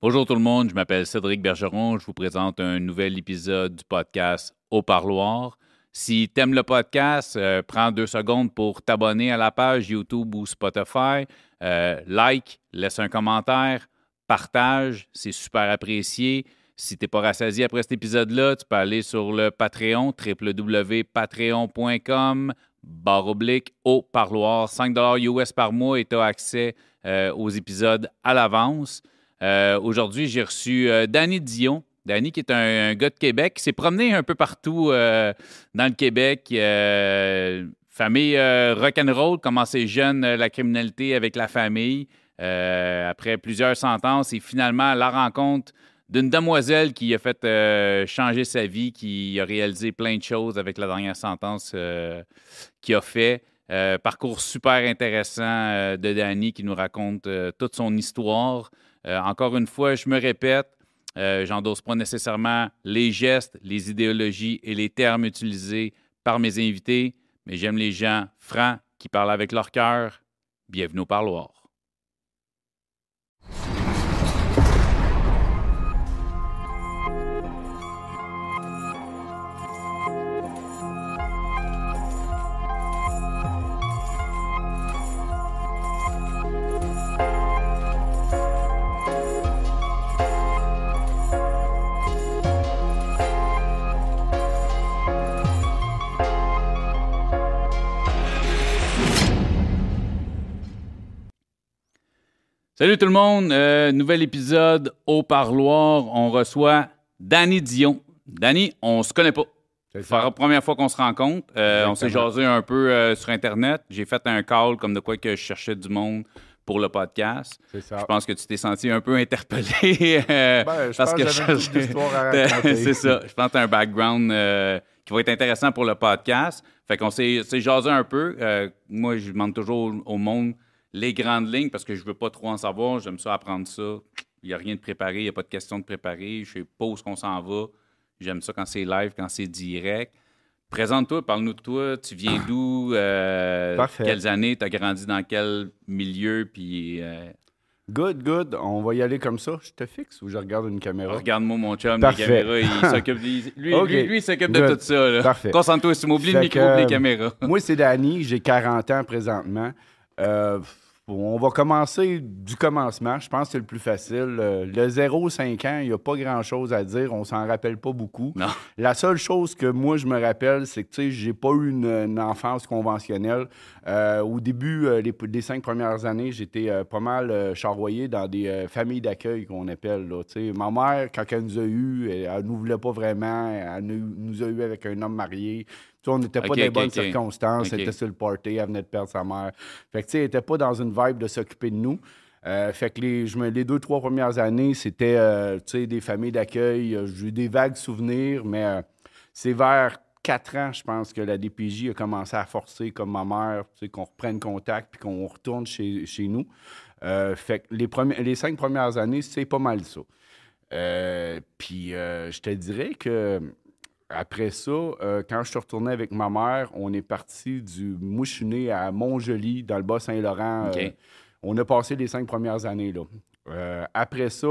Bonjour tout le monde, je m'appelle Cédric Bergeron. Je vous présente un nouvel épisode du podcast Au Parloir. Si tu aimes le podcast, euh, prends deux secondes pour t'abonner à la page YouTube ou Spotify. Euh, like, laisse un commentaire, partage, c'est super apprécié. Si tu n'es pas rassasié après cet épisode-là, tu peux aller sur le Patreon, www.patreon.com, barre oblique, au parloir, 5 US par mois et tu as accès euh, aux épisodes à l'avance. Euh, aujourd'hui, j'ai reçu euh, Danny Dion. Danny, qui est un, gars de Québec, s'est promené un peu partout euh, dans le Québec. famille rock'n'roll, commencé jeune la criminalité avec la famille. après plusieurs sentences et finalement la rencontre d'une demoiselle qui a fait changer sa vie, qui a réalisé plein de choses avec la dernière sentence qu'il a fait. parcours super intéressant de Danny qui nous raconte toute son histoire. Euh, encore une fois, je me répète, euh, j'endosse pas nécessairement les gestes, les idéologies et les termes utilisés par mes invités, mais j'aime les gens francs qui parlent avec leur cœur. Bienvenue au parloir. Salut tout le monde, euh, nouvel épisode au parloir. On reçoit Danny Dion. Danny, on se connaît pas. C'est la première fois qu'on se rencontre. Euh, on s'est jasé un peu euh, sur Internet. J'ai fait un call comme de quoi que je cherchais du monde pour le podcast. C'est ça. Je pense que tu t'es senti un peu interpellé. ben, je parce pense que C'est ça. Je pense que tu as un background qui va être intéressant pour le podcast. Fait qu'on s'est jasé un peu. moi, je demande toujours au monde les grandes lignes parce que je ne veux pas trop en savoir. J'aime ça apprendre ça. Il n'y a rien de préparé, il n'y a pas de question de préparer. Je sais pas où qu'on s'en va. J'aime ça quand c'est live, quand c'est direct. Présente-toi, parle-nous de toi. Tu viens d'où? Euh, quelles années? Tu as grandi dans quel milieu? Puis. Euh, good, good. On va y aller comme ça. Je te fixe ou je regarde une caméra? Regarde-moi, mon chum, les caméras. Il s'occupe lui, lui, il s'occupe de tout ça. Parfait. Concentre-toi. Si tu m'oublies le micro les caméras. moi, c'est Danny. J'ai 40 ans présentement. Euh, on va commencer du commencement. Je pense que c'est le plus facile. Euh, le 0-5 ans, il n'y a pas grand-chose à dire. On s'en rappelle pas beaucoup. La seule chose que moi, je me rappelle, c'est que, tu sais, j'ai pas eu une, enfance conventionnelle. Euh, au début, des euh, les, cinq premières années, j'étais pas mal charroyé dans des familles d'accueil qu'on appelle. Là. Ma mère, quand elle nous a eus, elle, ne nous voulait pas vraiment. Elle nous a eu avec un homme marié on n'était pas dans les bonnes circonstances. Elle était sur le party, elle venait de perdre sa mère. Fait que, tu sais, elle n'était pas dans une vibe de s'occuper de nous. Euh, fait que les, je me, les deux, trois premières années, c'était euh, des familles d'accueil. Euh, j'ai eu des vagues souvenirs, mais c'est vers quatre ans, je pense, que la DPJ a commencé à forcer, comme ma mère, qu'on reprenne contact puis qu'on retourne chez, nous. fait que les, les cinq premières années, c'est pas mal ça. puis je te dirais que après ça, euh, quand je suis retourné avec ma mère, on est parti du Mouchiné à Montjoli, dans le Bas-Saint-Laurent. Euh, on a passé les cinq premières années là. Euh, après ça,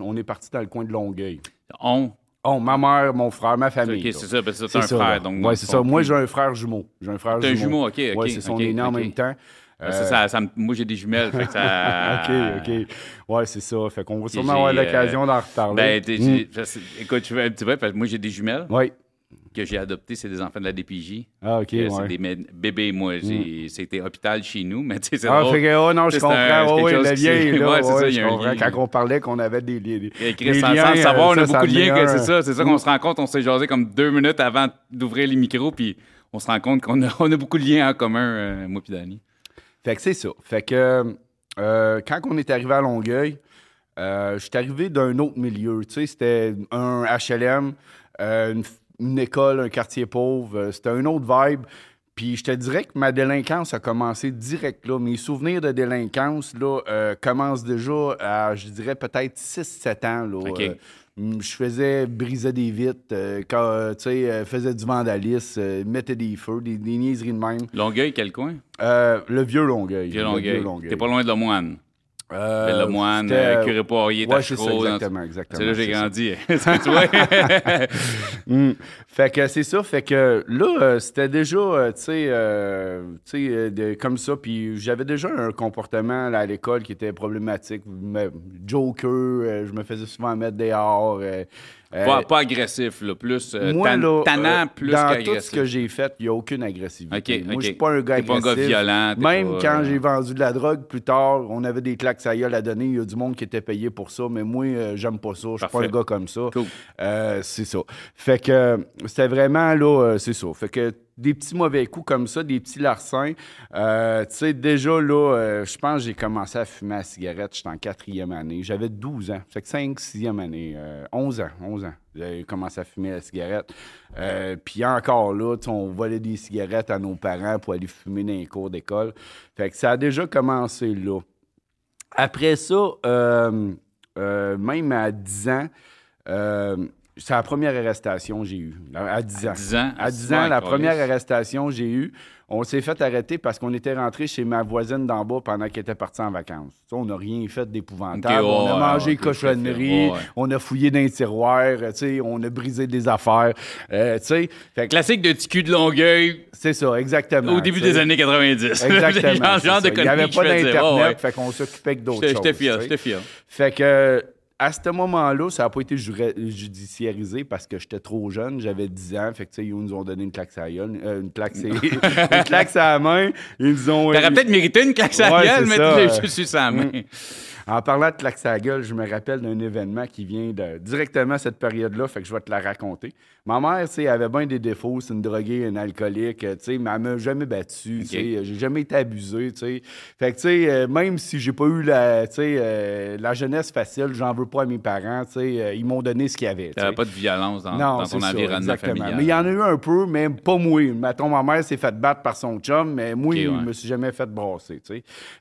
on est parti dans le coin de Longueuil. On? On, ma mère, mon frère, ma famille. OK, c'est ça, parce que c'est un frère. Donc, oui, c'est ça. Moi, j'ai un frère jumeau. J'ai un frère jumeau. un jumeau, OK, OK. Oui, c'est son aîné en même temps. Ça, ça, moi, j'ai des jumelles. Fait que ça... OK, OK. Ouais, c'est ça. Fait qu'on va sûrement avoir l'occasion d'en reparler. Ben, mm. écoute, tu vois, parce que moi, j'ai des jumelles. Oui que j'ai adopté, c'est des enfants de la DPJ. Ah, OK. Ouais. C'est des bébés, moi. Mm. C'était hôpital chez nous, mais tu sais, c'est Ah, fait que, oh non, je comprends. oui, le lien, là. Ouais, c'est ça, il y a un lien. Quand on parlait qu'on avait des, sans, liens. Sans savoir, on a beaucoup de liens, c'est ça. C'est ça qu'on se rend compte. On s'est jasé comme deux minutes avant d'ouvrir les micros, puis on se rend compte qu'on a, on a beaucoup de liens en commun, euh, moi puis Danny. Fait que c'est ça. Fait que euh, quand on est arrivé à Longueuil, euh, je suis arrivé d'un autre milieu. Tu sais, c'était un HLM, une une école, un quartier pauvre. Euh, c'était un autre vibe. Puis je te dirais que ma délinquance a commencé direct là. Mes souvenirs de délinquance là, euh, commencent déjà à, je dirais, peut-être 6-7 ans. Là. Euh, je faisais briser des vitres, quand, tu sais, faisais du vandalisme, mettais des feux, des, niaiseries de même. Longueuil, quel coin? le vieux Longueuil. Vieux Longueuil. T'es pas loin de Moine. Euh, Le moine, euh, curé poirier, Ouais, c'est ça, exactement, exactement. C'est là que j'ai grandi. Est-ce que tu vois? Mm. Fait que c'est ça, fait que là, euh, c'était déjà, euh, tu sais, euh, comme ça, puis j'avais déjà un comportement là, à l'école qui était problématique. Joker, je me faisais souvent mettre dehors. Euh, euh, pas, pas agressif, là, plus euh, moi, tan- là, tannant, euh, plus dans tout ce que j'ai fait, il n'y a aucune agressivité. OK, Moi, OK. je suis pas un gars T'es pas un agressif. gars violent. Même pas, quand euh, j'ai vendu de la drogue plus tard, on avait des claques à gueule à donner. Il y a du monde qui était payé pour ça, mais moi, euh, j'aime pas ça. Je suis pas un gars comme ça. Cool. Euh, c'est ça. Fait que euh, c'était vraiment là, euh, c'est ça. Fait que des petits mauvais coups comme ça, des petits larcins. Euh, tu sais, déjà là, euh, je pense que j'ai commencé à fumer la cigarette. J'étais en quatrième année. J'avais 12 ans. Fait que 5, 6e année. euh, 11 ans. 11 ans. J'ai commencé à fumer la cigarette. Euh, Puis encore là, on volait des cigarettes à nos parents pour aller fumer dans les cours d'école. Fait que ça a déjà commencé là. Après ça, euh, euh, même à 10 ans, euh, c'est la première arrestation que j'ai eue. À 10 ans. 10 ans? À 10 c'est ans, la première arrestation que j'ai eue, on s'est fait arrêter parce qu'on était rentré chez ma voisine d'en bas pendant qu'elle était partie en vacances. On n'a rien fait d'épouvantable. On a mangé ouais. on a fouillé dans les tiroirs, on a brisé des affaires. euh, fait Classique de petit cul de Longueuil c'est ça, exactement. au début des années 90. Exactement. genre, c'est genre de ça. Il n'y avait pas d'Internet, ouais. fait qu'on s'occupait que d'autres choses. j'étais fier, j'étais fier. Fait que à ce moment-là, ça n'a pas été judiciarisé parce que j'étais trop jeune, j'avais 10 ans. Fait que, tu sais, ils nous ont donné une claque la gueule, euh, une claque, sur- une claque sur la main. Ils nous ont. T'aurais peut-être mérité une claque sur la gueule, mais ça, tu l'as euh, juste sur sa main. En parlant de claque sur la gueule, je me rappelle d'un événement qui vient de, directement à cette période-là, fait que je vais te la raconter. Ma mère, tu sais, avait bien des défauts, c'est une droguée, une alcoolique, euh, tu sais, mais elle m'a jamais battu, tu sais, j'ai jamais été abusé, tu sais. Fait que, tu sais, euh, même si j'ai pas eu la, tu sais, euh, la jeunesse facile, j'en veux pas à mes parents, euh, ils m'ont donné ce qu'il y avait, tu sais. T'avais pas de violence dans, Non, dans ton ça, environnement exactement. familial. Mais il y en a eu un peu, mais pas moi. Mettons, ma mère s'est fait battre par son chum, mais moi, Ok, je me suis jamais fait brasser.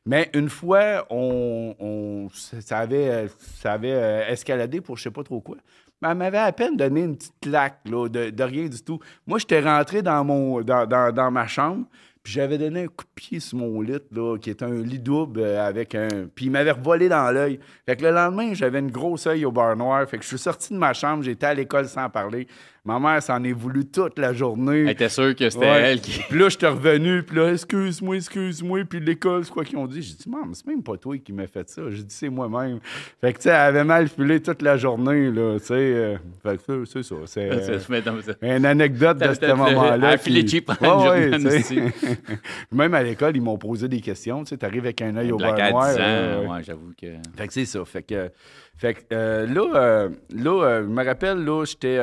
Mais une fois, on, on- ça avait, ça avait euh, escaladé pour je sais pas trop quoi. Mais elle m'avait à peine donné une petite claque, là, de, de rien du tout. Moi, j'étais rentré dans, mon, dans, dans- dans ma chambre, puis j'avais donné un coup de pied sur mon lit, là, qui était un lit double euh, avec un... Puis il m'avait revolé dans l'œil. Fait que le lendemain, j'avais une grosse œil au bar noir. Fait que je suis sorti de ma chambre, j'étais à l'école sans parler. Ma mère s'en est voulu toute la journée. Elle était sûre que c'était Ouais. elle qui. Puis là, j'étais revenu, puis là, excuse-moi, excuse-moi. Puis l'école, c'est quoi qu'ils ont dit? J'ai dit, maman, c'est même pas toi qui m'as fait ça. J'ai dit, c'est moi-même. Fait que, tu sais, elle avait mal filé toute la journée, là, tu sais. euh, fait que ça, c'est ça. C'est euh, une anecdote de ce moment-là. elle a filé cheap. Même à l'école, ils m'ont posé des questions. Tu sais, t'arrives avec un œil au beurre noir. 10 ans, euh, ouais. j'avoue que. Fait que c'est ça. Fait que, fait que euh, là, euh, là je me rappelle, là, j'étais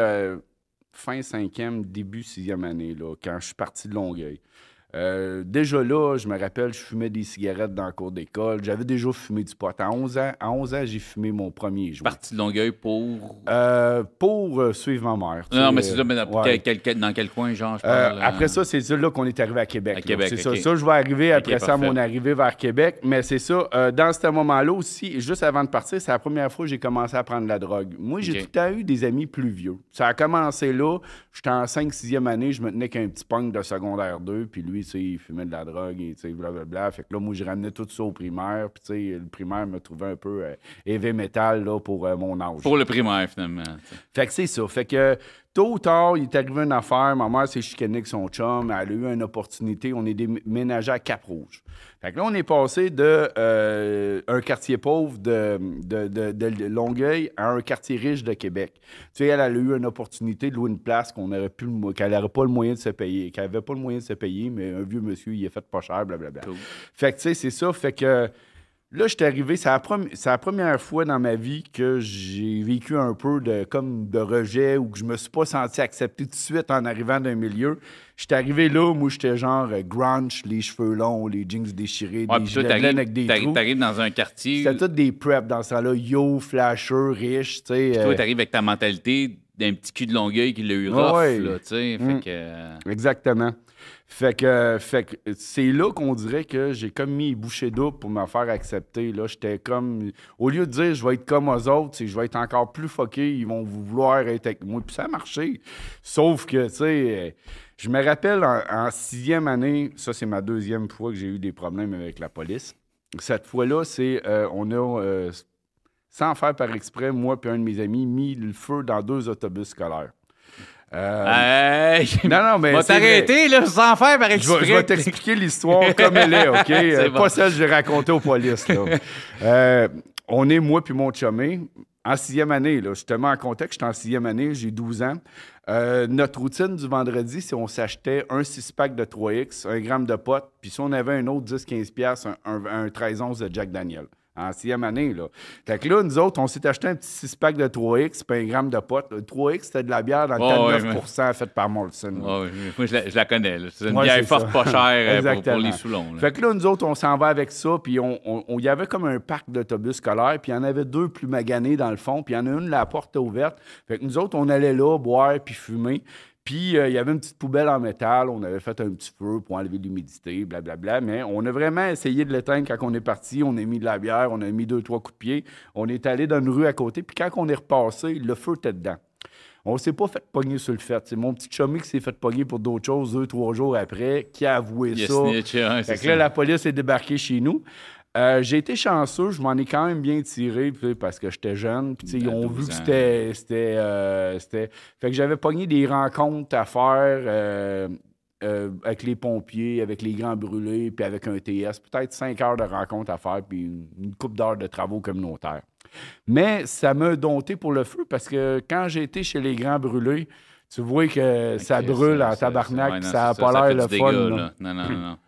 fin cinquième, début sixième année, là, quand je suis parti de Longueuil. Euh, déjà là, je me rappelle, je fumais des cigarettes dans le cours d'école. J'avais déjà fumé du pot. À 11 ans, à 11 ans j'ai fumé mon premier joint. Parti de Longueuil pour? Euh, pour euh, suivre ma mère. Non, mais c'est ça, mais dans, ouais. quel- quel- dans quel coin, genre, je parle. après ça, c'est ça là qu'on est arrivé à Québec. À. Québec, c'est ça. Ça, je vais arriver après ça, à parfait. mon arrivée vers Québec. Mais c'est ça. dans ce moment-là aussi, juste avant de partir, c'est la première fois que j'ai commencé à prendre la drogue. Moi, j'ai tout temps eu des amis plus vieux. Ça a commencé là. J'étais en 5-6e année, je me tenais qu'un petit punk de secondaire 2. Puis lui, tu sais, il fumait de la drogue et tu sais, blablabla. Fait que là, moi, je ramenais tout ça au primaire. Puis tu sais, le primaire me trouvait un peu euh, heavy metal là, pour euh, mon âge. Pour le primaire, finalement. Fait que c'est ça. Fait que tôt ou tard, il est arrivé une affaire. Ma mère s'est chicanée avec son chum. Elle a eu une opportunité. On est déménagé à Cap-Rouge. Fait que là, on est passé de euh, un quartier pauvre de, de, de- de Longueuil à un quartier riche de Québec. Tu sais, elle, elle a eu une opportunité de louer une place qu'on aurait pu, le mo- qu'elle n'aurait pas le moyen de se payer, qu'elle n'avait pas le moyen de se payer, mais un vieux monsieur, il est fait pas cher, blablabla. Cool. Fait que, tu sais, c'est ça. Fait que là, j'étais arrivé. C'est la, première fois dans ma vie que j'ai vécu un peu de, comme de rejet ou que je me suis pas senti accepté tout de suite en arrivant d'un milieu. J'étais arrivé là, moi, j'étais genre euh, grunge, les cheveux longs, les jeans déchirés, Ouais, des gilets avec des t'arrives- trous. t'arrives dans un quartier. C'était tous des preps dans ce temps-là. Yo, flasher, riche, tu sais. Toi, euh, t'arrives avec ta mentalité d'un petit cul de Longueuil qui l'a eu rough, ouais. là, tu sais. Mm. que. Exactement. Fait que, fait que c'est là qu'on dirait que j'ai comme mis les bouchées doubles pour me faire accepter. Là, j'étais comme. Au lieu de dire je vais être comme eux autres, je vais être encore plus fucké, ils vont vouloir être avec moi. Puis ça a marché. Sauf que, tu sais, je me rappelle en, sixième année, ça c'est ma deuxième fois que j'ai eu des problèmes avec la police. cette fois-là, c'est euh, on a, euh, sans faire par exprès, moi et un de mes amis, mis le feu dans deux autobus scolaires. Euh, Hey, non, non, mais. va t'arrêter, là, sans faire par Je vais, je vais exprès. t'expliquer l'histoire comme elle est, OK? Euh, bon. Pas celle que j'ai racontée aux polices, là. Euh, on est, moi puis mon chumé, en sixième année, là. Justement, en contexte, j'étais en sixième année, j'ai 12 ans. Euh, notre routine du vendredi, c'est on s'achetait un 6-pack de 3X, un gramme de potes, puis si on avait un autre 10-15$, piastres, un, un, un 13-11 de Jack Daniel. En sixième année, là. Fait que là, nous autres, on s'est acheté un petit 6-pack de 3X, puis un gramme de potes. Le 3X, c'était de la bière dans le Oh, cas de ouais, 9 faite par Molson. là. Ouais, moi, je la, je la connais. C'est une Ouais, bière forte, pas chère euh, pour, les Soulons. là. Fait que là, nous autres, on s'en va avec ça, puis on, on- on- il y avait comme un parc d'autobus scolaires, puis il y en avait deux plus maganés dans le fond, puis il y en a une, la porte ouverte. Fait que nous autres, on allait là, boire, puis fumer. Puis euh, il y avait une petite poubelle en métal, on avait fait un petit feu pour enlever l'humidité, blablabla, mais on a vraiment essayé de l'éteindre quand on est parti. On a mis de la bière, on a mis deux, trois coups de pied. On est allé dans une rue à côté, puis quand on est repassé, le feu était dedans. On s'est pas fait pogner sur le fait. C'est mon petit chummy qui s'est fait pogner pour d'autres choses deux, trois jours après, qui a avoué Il ça. snitch, hein, c'est Fait que là, la police est débarquée chez nous. Euh, j'ai été chanceux, je m'en ai quand même bien tiré parce que j'étais jeune. Puis, ils À ont 12 vu que c'était. c'était, euh, c'était- Fait que j'avais pogné des rencontres à faire euh, avec les pompiers, avec les grands brûlés, puis avec un TS. Peut-être cinq heures de rencontres à faire, puis une, une coupe d'heures de travaux communautaires. Mais ça m'a dompté pour le feu parce que quand j'ai été chez les grands brûlés, tu vois que ça brûle en tabarnak, ça n'a pas l'air le fun. dégât, là. là. Non, non, non.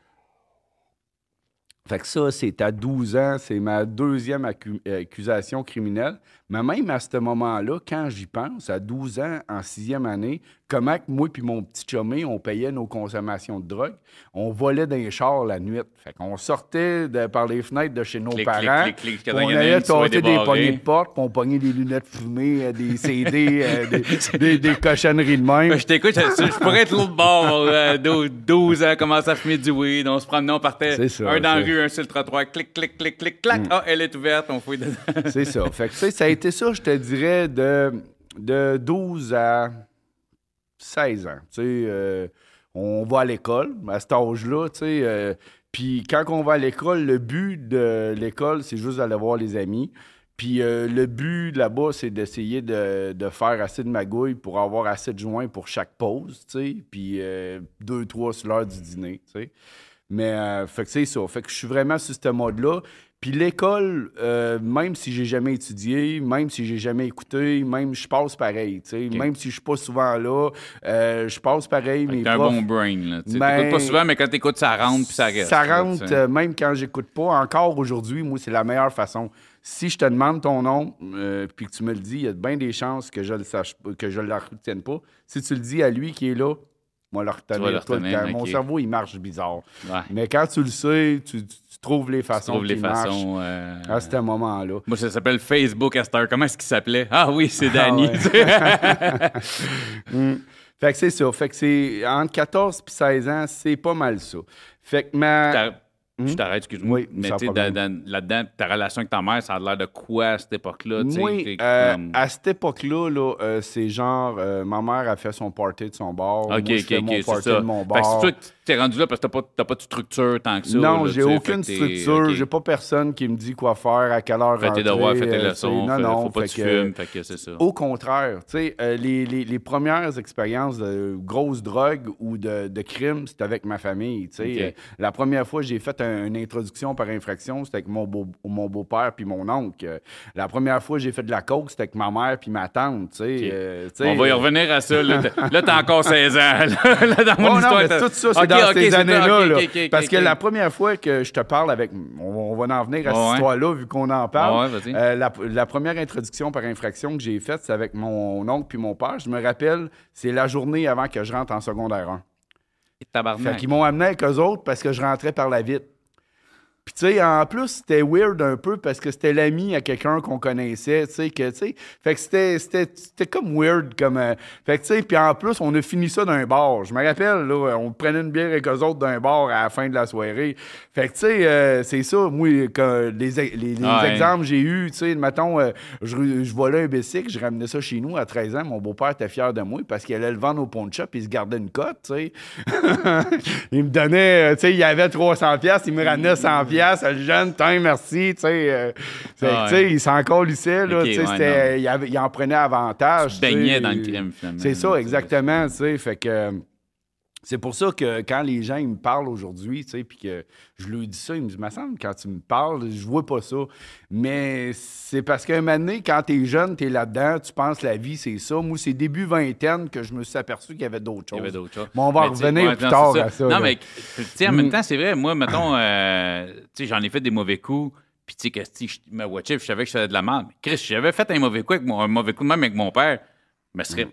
Fait que ça, c'est à 12 ans, c'est ma deuxième euh, accusation criminelle. Mais même à ce moment-là, quand j'y pense, à 12 ans, en sixième année, comment que moi puis mon petit chumé, on payait nos consommations de drogue, on volait dans les chars la nuit. Fait qu'on sortait de- par les fenêtres de chez nos Clic, parents, clic, clic, on allait tâter des poignées de porte, puis on pognait des lunettes fumées, euh, des CD, euh, des, des- des cochonneries de même. Ben, je t'écoute, je, je pourrais être l'autre bord, euh, 12, 12 ans, commencer à fumer du weed, on se promenait, on partait, ça, un dans la rue, un sur le trottoir, clic, clic, clic, clic, clac, ah, elle est ouverte, on fouille dedans. C'est ça. Fait que, ça a été ça, je te dirais, de, de 12 à 16 ans. Tu sais, euh, on va à l'école, à cet âge-là, tu sais. euh, Puis quand on va à l'école, le but de l'école, c'est juste d'aller voir les amis. Puis euh, le but là-bas, c'est d'essayer de, de faire assez de magouilles pour avoir assez de joints pour chaque pause, tu sais. Puis deux, trois sur l'heure du dîner, tu sais. Mais, fait que c'est ça. Fait que je suis vraiment sur ce mode-là. Puis l'école, euh, même si j'ai jamais étudié, même si j'ai jamais écouté, même je passe pareil, tu sais. Même si je suis pas souvent là, euh, je passe pareil. T'as un bon brain, là. Tu Ben, pas souvent, mais quand t'écoutes, ça rentre puis ça reste. ça rentre, euh, même quand j'écoute pas. Encore aujourd'hui, moi, c'est la meilleure façon. Si je te demande ton nom, puis que tu me le dis, il y a bien des chances que je le sache que je le retienne pas. Si tu le dis à lui qui est là, moi, le retenir le tout le retenir, temps. Mon ok. cerveau, il marche bizarre. Ouais. Mais quand tu le sais, tu, tu- tu trouves les façons trouves les façons. euh, à ce moment-là. Moi, ça s'appelle Facebook à cette heure. Comment est-ce qu'il s'appelait? Ah oui, c'est Danny. Mm. Fait que c'est ça. Fait que c'est entre 14 et 16 ans, c'est pas mal ça. Fait que ma. T'as- Je t'arrête, excuse-moi. Oui, mais là-dedans, ta relation avec ta mère, ça a l'air de quoi à cette époque-là? t'es euh, comme- à cette époque-là, là, euh, c'est genre, euh, ma mère a fait son party de son bar. Ok, moi, je ok, fais ok, mon c'est party ça. de mon Fait que bar. c'est toi que t'es rendu là parce que t'as pas, t'as pas de structure tant que ça. non, j'ai aucune structure. J'ai pas personne qui me dit quoi faire, à quelle heure Fais tes rentrer. devoirs, fais tes leçons. non, fait- non, faut pas que fait tu que- fumes. Fait que c'est ça. Au contraire, tu sais, les, les- les premières expériences de grosses drogues ou de, de crimes, c'était avec ma famille. tu sais. Ok. La première fois j'ai fait un- une introduction par infraction, c'était avec mon, beau, mon beau-père puis mon oncle. Euh, La première fois que j'ai fait de la coke, c'était avec ma mère puis ma tante. tu sais. Ok. Euh, On va y euh, revenir à ça. Là, T'as- là, t'as encore 16 ans. Là, Là, dans mon Oh non, histoire, mais tout ça, c'est dans ces années-là. là. Parce que la première fois que je te parle avec. On, va en venir à cette ouais. histoire-là, vu qu'on en parle. Ouais. Euh, la, la première introduction par infraction que j'ai faite, c'est avec mon oncle puis mon père. Je me rappelle, c'est la journée avant que je rentre en secondaire 1. Fait Tabarnak. qu'ils m'ont amené avec eux autres parce que je rentrais par la vitre. Puis, tu sais, en plus, c'était weird un peu parce que c'était l'ami à quelqu'un qu'on connaissait, tu sais, que, tu sais, fait que c'était, c'était, c'était comme weird, comme, euh, fait que, tu sais, puis en plus, on a fini ça d'un bar. Je me rappelle, là, on prenait une bière avec eux autres d'un bar à la fin de la soirée. Fait que, tu sais, euh, c'est ça, moi, les, les, les Ah exemples que j'ai eus, tu sais, mettons, euh, je, je volais un bicycle, je ramenais ça chez nous à 13 ans, mon beau-père était fier de moi parce qu'il allait le vendre au pawn shop et il se gardait une cote, tu sais. il me donnait, euh, tu sais, il y avait 300 pièces, il me ramenait 100 pièces piastres, le jeune, tiens, merci, tu sais. euh, Ah, ouais. il s'en colissait, là, Ok, tu sais, ouais, il, avait- il en prenait avantage. Tu baignais dans le crime, finalement. C'est ça, exactement, tu sais, fait que... C'est pour ça que quand les gens ils me parlent aujourd'hui, tu sais, puis que je leur dis ça, ils me disent, me semble, quand tu me parles, je vois pas ça. Mais c'est parce qu'à un moment donné, quand t'es jeune, t'es là-dedans, tu penses la vie, c'est ça. Moi, c'est début vingtaine que je me suis aperçu qu'il y avait d'autres Il y choses. avait d'autres choses. Mais on va Mais revenir ouais, plus non, tard à ça. Non, là. mais tu sais, en même Mm. temps, c'est vrai, moi, mettons, euh, tu sais, j'en ai fait des mauvais coups, puis tu sais, que si je me watchais, je savais que je faisais de la merde. Mais Chris, si j'avais fait un mauvais coup avec mon, un mauvais coup, même avec mon père, mais serait.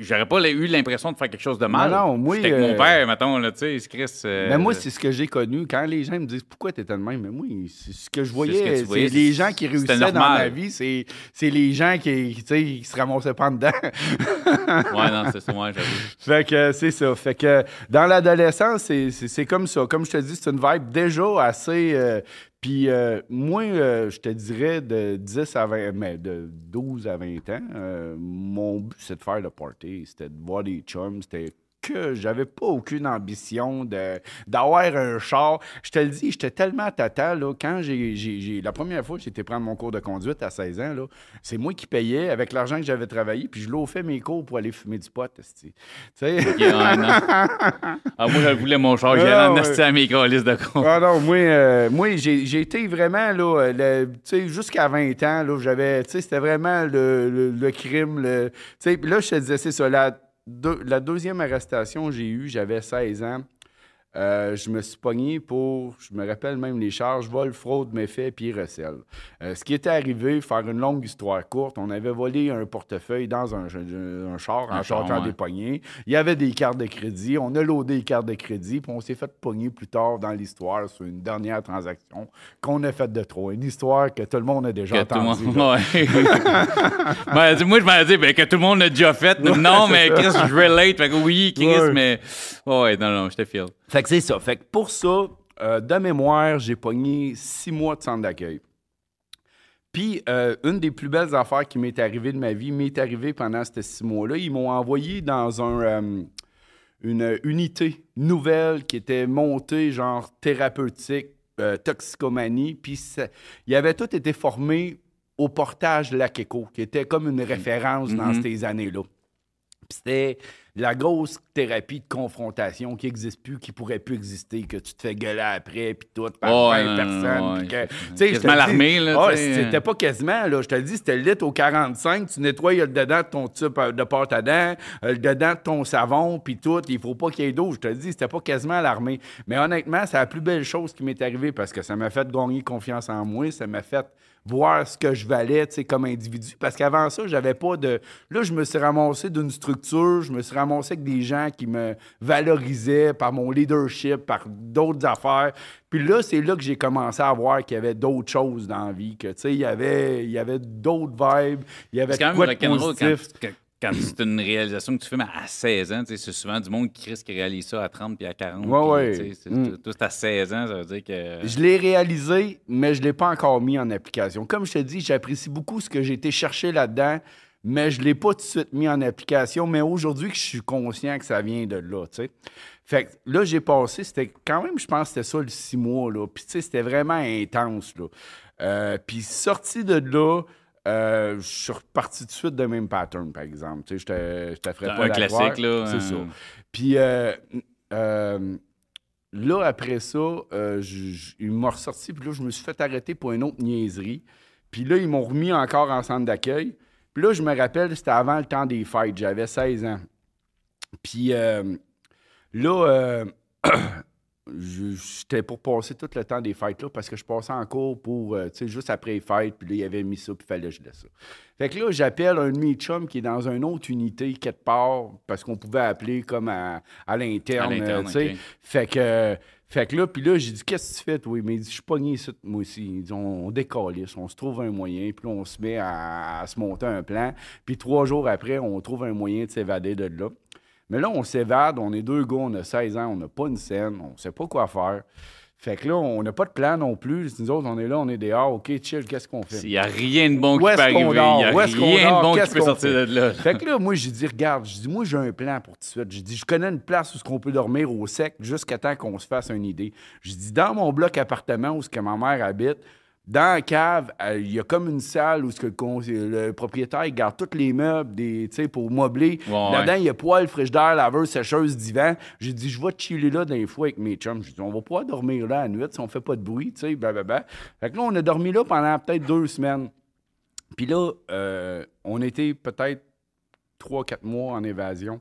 J'aurais pas eu l'impression de faire quelque chose de mal. Non, non, moi, avec euh, mon père, mettons, là, tu sais, Chris. euh, Mais moi, c'est ce que j'ai connu. Quand les gens me disent pourquoi tu étais de même, mais moi, c'est ce que je ce voyais. que tu C'est voyais, les gens qui réussissaient dans ma vie, c'est les gens qui, tu sais, qui se ramassaient pas dedans. Ouais, non, c'est ça, moi, j'avoue. fait que c'est ça. Fait que dans l'adolescence, c'est comme ça. Comme je te dis, c'est une vibe déjà assez. euh, puis euh, moi, euh, je te dirais de 10 à 20, mais de 12 à 20 ans, euh, mon but, c'est de faire le party. C'était de voir des chums. C'était que j'avais pas aucune ambition de- d'avoir un char. Je te le dis, j'étais tellement tata, là, quand j'ai, j'ai- j'ai- la première fois que j'ai été prendre mon cours de conduite à 16 ans, là, c'est moi qui payais avec l'argent que j'avais travaillé, puis je l'ai mes cours pour aller fumer du pot. Tu sais? Ah, moi, je voulais mon char, j'ai Ah, ouais. à mes calices de con. Ah non, moi, euh, moi j'ai j'ai été vraiment, là, le- tu sais, jusqu'à 20 ans, là, j'avais, tu sais, c'était vraiment le, le- le crime, le, tu sais, puis là, je te disais, c'est ça, la, la deuxième arrestation que j'ai eue, j'avais 16 ans, Euh, je me suis pogné pour, je me rappelle même les charges, vol, fraude, méfait, puis recel. Euh, ce qui était arrivé, faire une longue histoire courte, on avait volé un portefeuille dans un, un char Un en ouais. des poignées. Il y avait des cartes de crédit, on a loadé les cartes de crédit, puis on s'est fait pogner plus tard dans l'histoire sur une dernière transaction qu'on a faite de trop. Une histoire que tout le monde a déjà Que tout le entendue. monde. Ouais. Ben, moi, je m'en dis ben, que tout le monde l'a déjà fait. non, mais Chris, je relate. Fait que oui, Chris, Ouais. mais. Ouais, non, non, je te file. Fait que c'est ça. Fait que pour ça, euh, de mémoire, j'ai pogné six mois de centre d'accueil. Puis, euh, une des plus belles affaires qui m'est arrivée de ma vie m'est arrivée pendant ces six mois-là. Ils m'ont envoyé dans un, euh, une unité nouvelle qui était montée, genre thérapeutique, euh, toxicomanie. Puis, ça- il avait tout été formé au portage Éco, qui était comme une référence dans Mhm. ces années-là. Puis c'était la grosse thérapie de confrontation qui n'existe plus, qui pourrait plus exister, que tu te fais gueuler après, puis tout, par Ouais, 20 non, personnes. ouais. que- Quasiment l'armée, là, ah. C'était pas quasiment, là. Je te le dis, c'était le litre au 45, tu nettoies le dedans de ton tube de pâte à dents, euh, le dedans de ton savon, puis tout. Il faut pas qu'il y ait d'eau. Je te le dis, c'était pas quasiment l'armée. Mais honnêtement, c'est la plus belle chose qui m'est arrivée parce que ça m'a fait gagner confiance en moi, ça m'a fait voir ce que je valais, tu sais, comme individu. Parce qu'avant ça, j'avais pas de... Là, je me suis ramassé d'une structure, je me suis ramassé avec des gens qui me valorisaient par mon leadership, par d'autres affaires. Puis là, c'est là que j'ai commencé à voir qu'il y avait d'autres choses dans la vie, que, tu sais, il y avait, il y avait d'autres vibes, il y avait quand quoi même de quand, positif. quand, quand c'est une réalisation que tu fais, mais à 16 ans, c'est souvent du monde qui risque de réaliser ça à 30 puis à 40. Ouais, puis, ouais. c'est- Mm. C'est à 16 ans, ça veut dire que. Je l'ai réalisé, mais je ne l'ai pas encore mis en application. Comme je te dis, j'apprécie beaucoup ce que j'ai été chercher là-dedans, mais je ne l'ai pas tout de suite mis en application. Mais aujourd'hui que je suis conscient que ça vient de là, tu sais. Fait que là, j'ai passé, c'était quand même, je pense que c'était ça le six mois, là. Puis tu sais, c'était vraiment intense, là. Euh, puis sorti de là, euh, je suis reparti tout de suite de même pattern, par exemple. Tu sais, je te, Un pas la classique, là, C'est un- ça. Puis euh, euh, là, après ça, euh, je- je- ils m'ont ressorti, puis là, je me suis fait arrêter pour une autre niaiserie. Puis là, ils m'ont remis encore en centre d'accueil. Puis là, je me rappelle, c'était avant le temps des fêtes. J'avais 16 ans. Puis euh, là, euh, j'étais pour passer tout le temps des fêtes là parce que je passais en cours pour, euh, tu sais, juste après les fêtes. Puis là, il avait mis ça, puis il fallait que je laisse ça. Fait que là, j'appelle un de mes chums qui est dans une autre unité, quelque part, parce qu'on pouvait appeler comme à, à l'interne, tu sais. Fait que, fait que là, puis là, j'ai dit, qu'est-ce que tu fais, toi? Mais il dit, je suis pogné ici, moi aussi. Il dit, on, on décalisse, on se trouve un moyen, puis on se met à, à se monter un plan. Puis trois jours après, on trouve un moyen de s'évader de là. Mais là, on s'évade, on est deux gars, on a 16 ans, on n'a pas une scène, on sait pas quoi faire. Fait que là, on n'a pas de plan non plus. Nous autres, on est là, on est dehors. OK, chill, qu'est-ce qu'on fait? Il n'y a rien de bon qui peut qu'on arriver. Il n'y a qu'on rien de bon qui peut qu'on sortir de là. Fait que là, moi, j'ai dit, regarde, je dis, moi, j'ai un plan pour tout de suite. J'ai dit, je connais une place où on peut dormir au sec jusqu'à temps qu'on se fasse une idée. J'ai dit, dans mon bloc appartement où ce que ma mère habite, dans la cave, euh, il y a comme une salle où ce que le, propriétaire garde tous les meubles des, pour meubler. Ouais, Là-dedans, ouais. il y a poêle, frigidaire, laveuse, sécheuse, divan. J'ai dit, je vais chiller là d'un fois avec mes chums. J'ai dit, on va pouvoir dormir là à la nuit si on fait pas de bruit, tu sais, blablabla. Fait que là, on a dormi là pendant peut-être deux semaines. Puis là, euh, on était peut-être trois, quatre mois en évasion.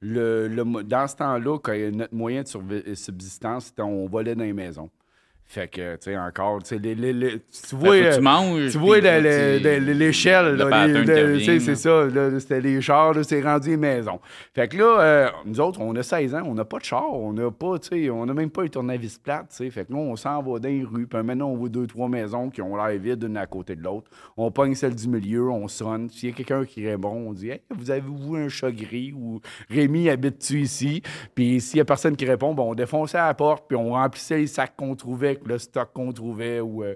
Le, dans ce temps-là, notre moyen de survi- subsistance, c'était on volait dans les maisons. Fait que, tu sais, encore, tu sais, les, les- les- tu vois... Tu manges. tu vois l'échelle, c'est ça, là, c'était les chars, là, c'est rendu les maisons. Fait que là, euh, nous autres, on a 16 ans, on n'a pas de char, on n'a pas, tu sais, on n'a même pas un tournevis plate, tu sais. Fait que là, on s'en va dans les rues, puis maintenant, on voit deux, trois maisons qui ont l'air vides, une à côté de l'autre. On pogne celle du milieu, on sonne. S'il y a quelqu'un qui répond, on dit Hey, vous avez-vous un chat gris ou Rémi habite-tu ici? Puis s'il y a personne qui répond, bon, on défonçait la porte, puis on remplissait les sacs qu'on trouvait, le stock qu'on trouvait, ou. euh,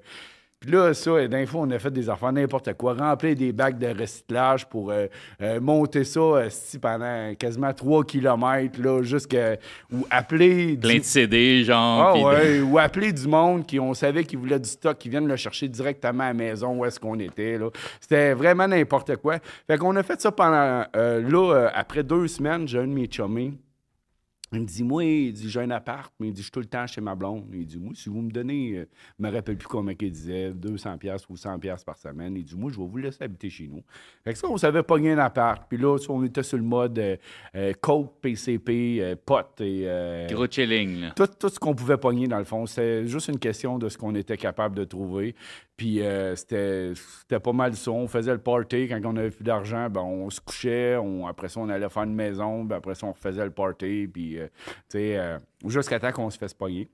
puis là, ça, d'un fois, on a fait des affaires n'importe quoi. Remplir des bacs de recyclage pour euh, euh, monter ça euh, si, pendant quasiment 3 km, là, jusqu'à. Ou appeler. Plein du- de CD, genre. ah de- ou appeler du monde qui on savait qu'ils voulaient du stock, qui viennent le chercher directement à la maison où est-ce qu'on était. là. C'était vraiment n'importe quoi. Fait qu'on a fait ça pendant. là, après deux semaines, j'ai un de mes chummés. Il me dit, moi, il dit, j'ai un appart, mais il dit, je suis tout le temps chez ma blonde. Il dit, moi, si vous me donnez, euh, je me rappelle plus combien il disait, 200 pièces ou 100 pièces par semaine. Il dit, moi, je vais vous laisser habiter chez nous. Fait que ça, on savait pogner un appart. Puis là, on était sur le mode euh, euh, coke, PCP, euh, potes et... euh, Gros chilling, là. tout, tout ce qu'on pouvait pogner, dans le fond. C'était juste une question de ce qu'on était capable de trouver. Puis euh, c'était pas mal ça. On faisait le party. Quand on avait plus d'argent, ben, on se couchait. On, après ça, on allait faire une maison. Ben, après ça, on refaisait le party. Puis, euh, tu sais, euh, jusqu'à temps qu'on se fasse pogner.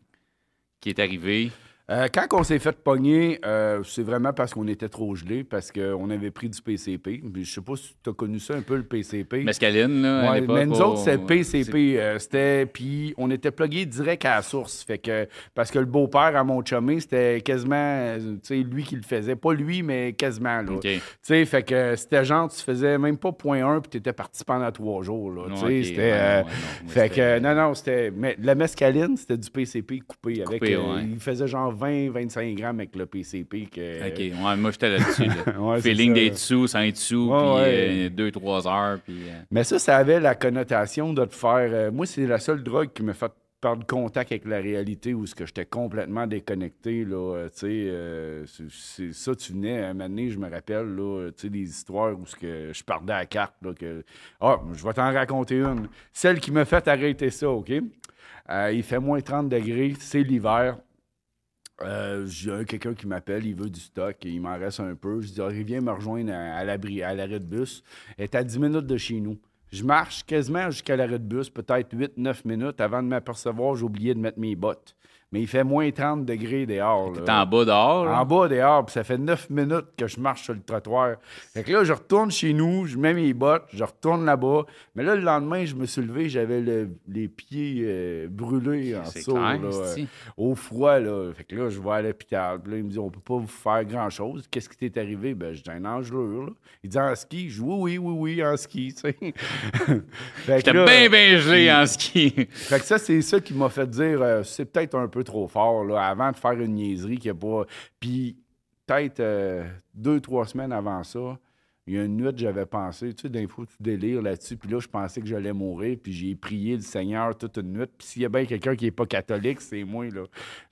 Qui est arrivé. Euh, quand on s'est fait pogner, euh, c'est vraiment parce qu'on était trop gelé, parce qu'on avait pris du PCP. Je sais pas si tu as connu ça un peu, le PCP. Mescaline, là, Ouais, mais nous au- autres, c'était PCP. euh, c'était, puis on était plugués direct à la source. Fait que, parce que le beau-père à mon chumé, c'était quasiment, tu sais, lui qui le faisait. Pas lui, mais quasiment, là. OK. Tu sais, fait que c'était genre, tu faisais même pas point 1 puis tu étais parti pendant trois jours, là. Tu sais, Ok, c'était... ouais, ouais, fait que, non, non, c'était... Mais la mescaline, c'était du PCP coupé. avec, Coupé, ouais. Il faisait genre 20-25 grammes avec le PCP. Que, OK, ouais, moi, j'étais là-dessus. là. Ouais, Feeling ça. d'être sous, sans être sous, Ouais, puis ouais. euh, deux, trois heures, euh, Mais ça, ça avait la connotation de te faire. euh, moi, c'est la seule drogue qui me fait perdre contact avec la réalité où ce que j'étais complètement déconnecté. Là, tu sais, euh, c'est- ça, tu venais, à un moment donné, je me rappelle, là, tu sais, des histoires où ce que je perdais à la carte. Là, que, ah, je vais t'en raconter une. Celle qui m'a fait arrêter ça, OK? Euh, il fait moins 30 degrés, c'est l'hiver. Euh, j'ai quelqu'un qui m'appelle, il veut du stock, il m'en reste un peu. Je dis, ah, il vient me rejoindre à, à l'abri- à l'arrêt de bus. Elle est à 10 minutes de chez nous. Je marche quasiment jusqu'à l'arrêt de bus, peut-être 8-9 minutes. Avant de m'apercevoir, j'ai oublié de mettre mes bottes. Mais il fait moins 30 degrés dehors. T'es en bas dehors, là? En bas dehors, puis ça fait 9 minutes que je marche sur le trottoir. Fait que là, je retourne chez nous, je mets mes bottes, je retourne là-bas. Mais là, le lendemain, je me suis levé, j'avais le- les pieds euh, brûlés en saut, là, euh, au froid. Là. Fait que là, je vais à l'hôpital. Puis là, il me dit, on peut pas vous faire grand-chose. Qu'est-ce qui t'est arrivé? Ben, j'ai un engelure. Là. Il dit, en ski? Je dis, oui, oui, oui, oui, en ski, J'étais bien, bien gelé en ski. fait que ça, c'est ça qui m'a fait dire euh, c'est peut-être un peu trop fort là, avant de faire une niaiserie qui a pas. Puis peut-être euh, deux, trois semaines avant ça, il y a une nuit, j'avais pensé, tu sais, d'un fois, tu délires là-dessus. Puis là, je pensais que j'allais mourir. Puis j'ai prié le Seigneur toute une nuit. Puis s'il y a bien quelqu'un qui n'est pas catholique, c'est moi, là.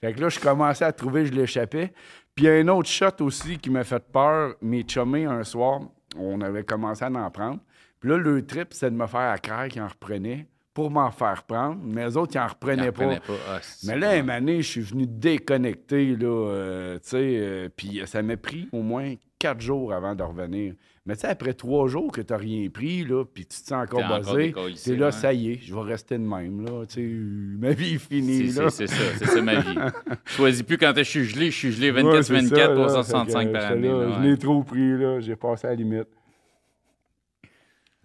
Fait que là, je commençais à trouver, je l'échappais. Puis il y a un autre shot aussi qui m'a fait peur. Mes chummés, un soir, on avait commencé à en prendre. Puis là, le trip, c'est de me faire à craire qui en reprenait pour m'en faire prendre. Mais les autres, ils en reprenaient pas. Ah, Mais là, une année, je suis venu déconnecter, là, euh, tu sais, euh, puis ça m'a pris au moins quatre jours avant de revenir. Mais tu sais, après trois jours que tu n'as rien pris, là, puis tu te sens encore T'es encore basé, c'est là, ça y est, je vais rester de même, là, tu sais, ma vie est finie, C'est c'est- ça, c'est ça ma vie. Je choisis plus quand je suis gelé, je suis gelé Ouais, 24 c'est ça, 24 là. 365 Fait que, par année. là, là, Je l'ai trop pris, là, j'ai passé à la limite.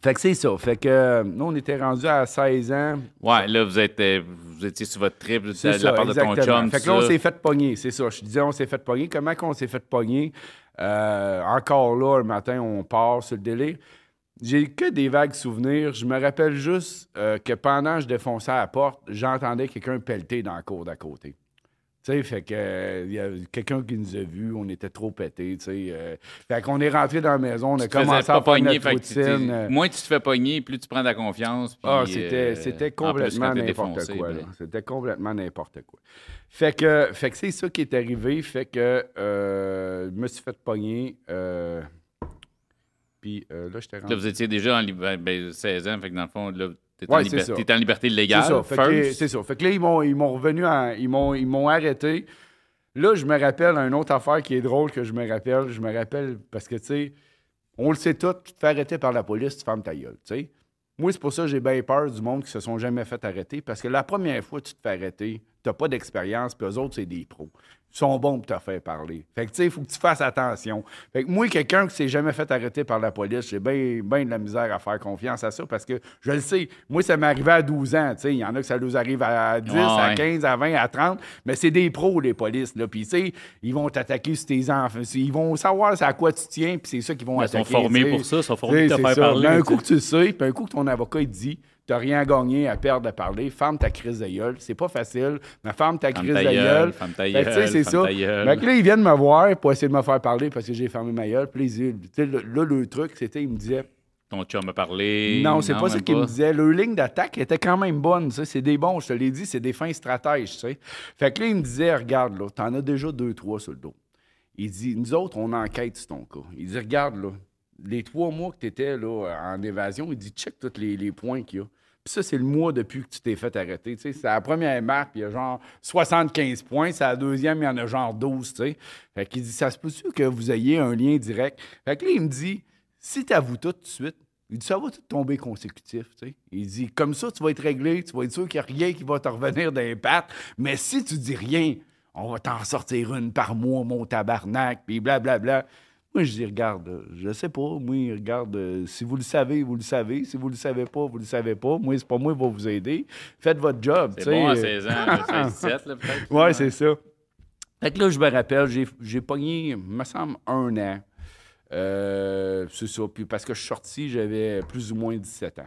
Fait que c'est ça. Fait que euh, nous, on était rendus à 16 ans. Ouais, là, vous, êtes, euh, vous étiez sur votre trip de la part de ton exactement. chum. Fait que là, on s'est fait pogner, c'est ça. Je disais, on s'est fait pogner. Comment qu'on s'est fait pogner? Euh, encore là, le matin, on part sur le délire. J'ai que des vagues souvenirs. Je me rappelle juste euh, que pendant que je défonçais la porte, j'entendais quelqu'un pelleter dans la cour d'à côté. Tu sais, fait que euh, il y a quelqu'un qui nous a vus, on était trop pétés, tu sais. euh, fait qu'on est rentré dans la maison, on a Tu commencé à faire notre routine. euh, Moins tu te fais pogner, plus tu prends de la confiance. puis, ah, c'était, euh, c'était complètement n'importe quoi. ben, là. C'était complètement n'importe quoi. Fait que, fait que c'est ça qui est arrivé. Fait que je me suis fait pogner. puis euh, là, j'étais Là, rendu. vous étiez déjà en liberté, ben, 16 ans, fait que dans le fond, là, t'es en, Ouais, en liberté légale. C'est ça. Fait que, first. ça. Fait que là, ils m'ont, ils m'ont revenu en- ils, m'ont, ils m'ont arrêté. Là, je me rappelle une autre affaire qui est drôle que je me rappelle. Je me rappelle parce que, tu sais, on le sait tout, tu te fais arrêter par la police, tu fermes ta gueule, tu sais. Moi, c'est pour ça que j'ai bien peur du monde qui se sont jamais fait arrêter parce que la première fois que tu te fais arrêter, tu n'as pas d'expérience, puis eux autres, c'est des pros. Ils sont bons pour te faire parler. Fait que, tu sais, il faut que tu fasses attention. Fait que moi, quelqu'un qui s'est jamais fait arrêter par la police, j'ai bien ben de la misère à faire confiance à ça parce que je le sais. Moi, ça m'est arrivé à 12 ans, tu sais. Il y en a que ça nous arrive à 10, Ouais, à ouais. 15, à 20, à 30, mais c'est des pros, les polices, là. Puis, tu sais, ils vont t'attaquer sur tes enfants. Ils vont savoir à quoi tu tiens, puis c'est ça qu'ils vont Ils sont attaquer. formés tu sais. pour ça, ils sont formés pour te faire ça. parler, Mais un coup que tu le sais, puis un coup que ton avocat, il dit T'as rien gagné à perdre de parler, ferme ta crise de gueule. C'est pas facile, mais ferme ta crise de gueule, ferme ta gueule, c'est ça. Fait que là, ils viennent me voir pour essayer de me faire parler parce que j'ai fermé ma gueule. Puis là, là, le truc, c'était, ils me disaient Ton chum a parlé. non, c'est pas ça qu'il me disait. Leur ligne d'attaque était quand même bonne. C'est des bons, je te l'ai dit, c'est des fins stratèges. tu sais. Fait que là, il me disait Regarde, là, t'en as déjà deux, trois sur le dos. Il dit Nous autres, on enquête sur ton cas. Il dit Regarde, là, les trois mois que tu étais là, en évasion, il dit Check tous les, les points qu'il y a. Puis ça, c'est le mois depuis que tu t'es fait arrêter. C'est la première marque, puis il y a genre 75 points. C'est la deuxième, il y en a genre 12. tu sais. Fait qu'il dit Ça se peut-tu que vous ayez un lien direct? Fait que là, il me dit Si tu avoues tout de suite, il dit, ça va tout tomber consécutif. Il dit, comme ça, tu vas être réglé, tu vas être sûr qu'il n'y a rien qui va te revenir d'un pattes. Mais si tu dis rien, on va t'en sortir une par mois, mon tabarnak, puis blablabla. Moi, je dis, regarde, je sais pas. Moi, regarde, euh, si vous le savez, vous le savez. Si vous le savez pas, vous le savez pas. Moi, c'est pas moi qui va vous aider. Faites votre job, C'est bon à Euh, 16 ans, là, 16, 17, là, peut-être. Ouais, c'est ça. Fait que là, je me rappelle, j'ai, j'ai pogné, il me semble, un an. Euh, c'est ça. Puis parce que je suis sorti, j'avais plus ou moins 17 ans.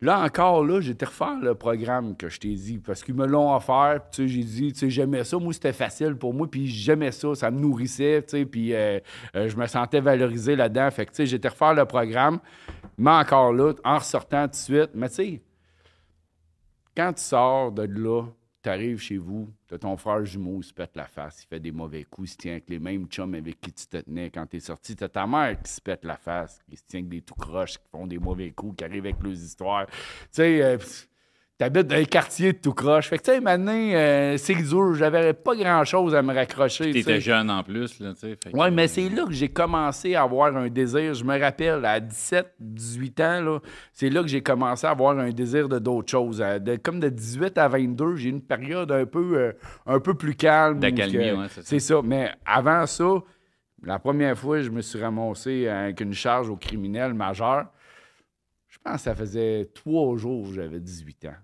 Là encore, là, j'étais refaire le programme que je t'ai dit parce qu'ils me l'ont offert. Tu sais, j'ai dit, tu sais, j'aimais ça. Moi, c'était facile pour moi. Puis j'aimais ça. Ça me nourrissait, tu sais. Puis euh, euh, je me sentais valorisé là-dedans. Fait que, tu sais, j'étais refaire le programme. Mais encore là, en ressortant tout de suite. Mais tu sais, quand tu sors de là, tu arrives chez vous, t'as ton frère jumeau, il se pète la face, il fait des mauvais coups, il se tient avec les mêmes chums avec qui tu te tenais quand t'es sorti. T'as ta mère qui se pète la face, qui se tient avec des tout croches, qui font des mauvais coups, qui arrivent avec leurs histoires. Tu sais, euh, t'habites dans un quartier de tout croche. Fait que, tu sais, maintenant, euh, c'est dur. J'avais pas grand-chose à me raccrocher. T'étais jeune en plus, là, tu sais. que- Oui, mais c'est là que j'ai commencé à avoir un désir. Je me rappelle, à 17, 18 ans, là, c'est là que j'ai commencé à avoir un désir de d'autres choses. De- comme de 18 à 22, j'ai eu une période un peu, euh, un peu plus calme. D'accalmie, ouais, c'est ça. C'est ça. Mais avant ça, la première fois, je me suis ramassé avec une charge au criminel majeur. Je pense que ça faisait trois jours que j'avais 18 ans.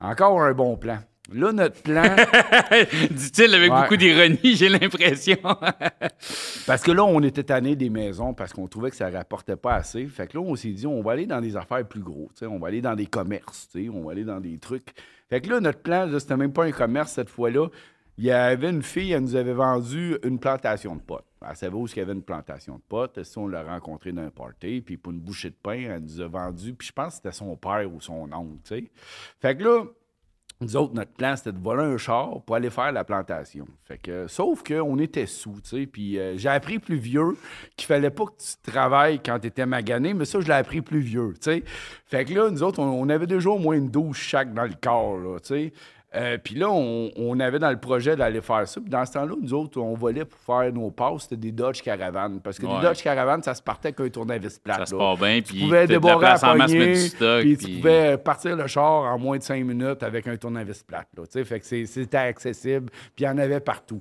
Encore un bon plan. Là, notre plan... Dit-il avec Ouais. beaucoup d'ironie, j'ai l'impression. Parce que là, on était tanné des maisons parce qu'on trouvait que ça rapportait pas assez. Fait que là, on s'est dit, on va aller dans des affaires plus gros. On va aller dans des commerces. On va aller dans des trucs. Fait que là, notre plan, c'était même pas un commerce cette fois-là. Il y avait une fille, elle nous avait vendu une plantation de potes. Elle savait où il y avait une plantation de potes. Si on l'a rencontré dans un party, puis pour une bouchée de pain, elle nous a vendu. Puis je pense que c'était son père ou son oncle. tu sais. Fait que là, nous autres, notre plan, c'était de voler un char pour aller faire la plantation. Fait que, sauf qu'on était sous, tu sais. Puis euh, j'ai appris plus vieux qu'il fallait pas que tu travailles quand tu étais magané, mais ça, je l'ai appris plus vieux, tu sais. Fait que là, nous autres, on, avait déjà au moins une douche chaque dans le corps, tu sais. Euh, puis là, on, on avait dans le projet d'aller faire ça. Puis dans ce temps-là, nous autres, on volait pour faire nos passes. C'était des Dodge Caravan. Parce que Ouais. les Dodge Caravan, ça se partait qu'un tournevis plat. Ça se part bien, Tu puis pouvais la débarrer place à en masse, mettre pogner, du stock, puis tu pouvais partir le char en moins de cinq minutes avec un tournevis. Là, tu sais. fait que c'était accessible, puis il y en avait partout.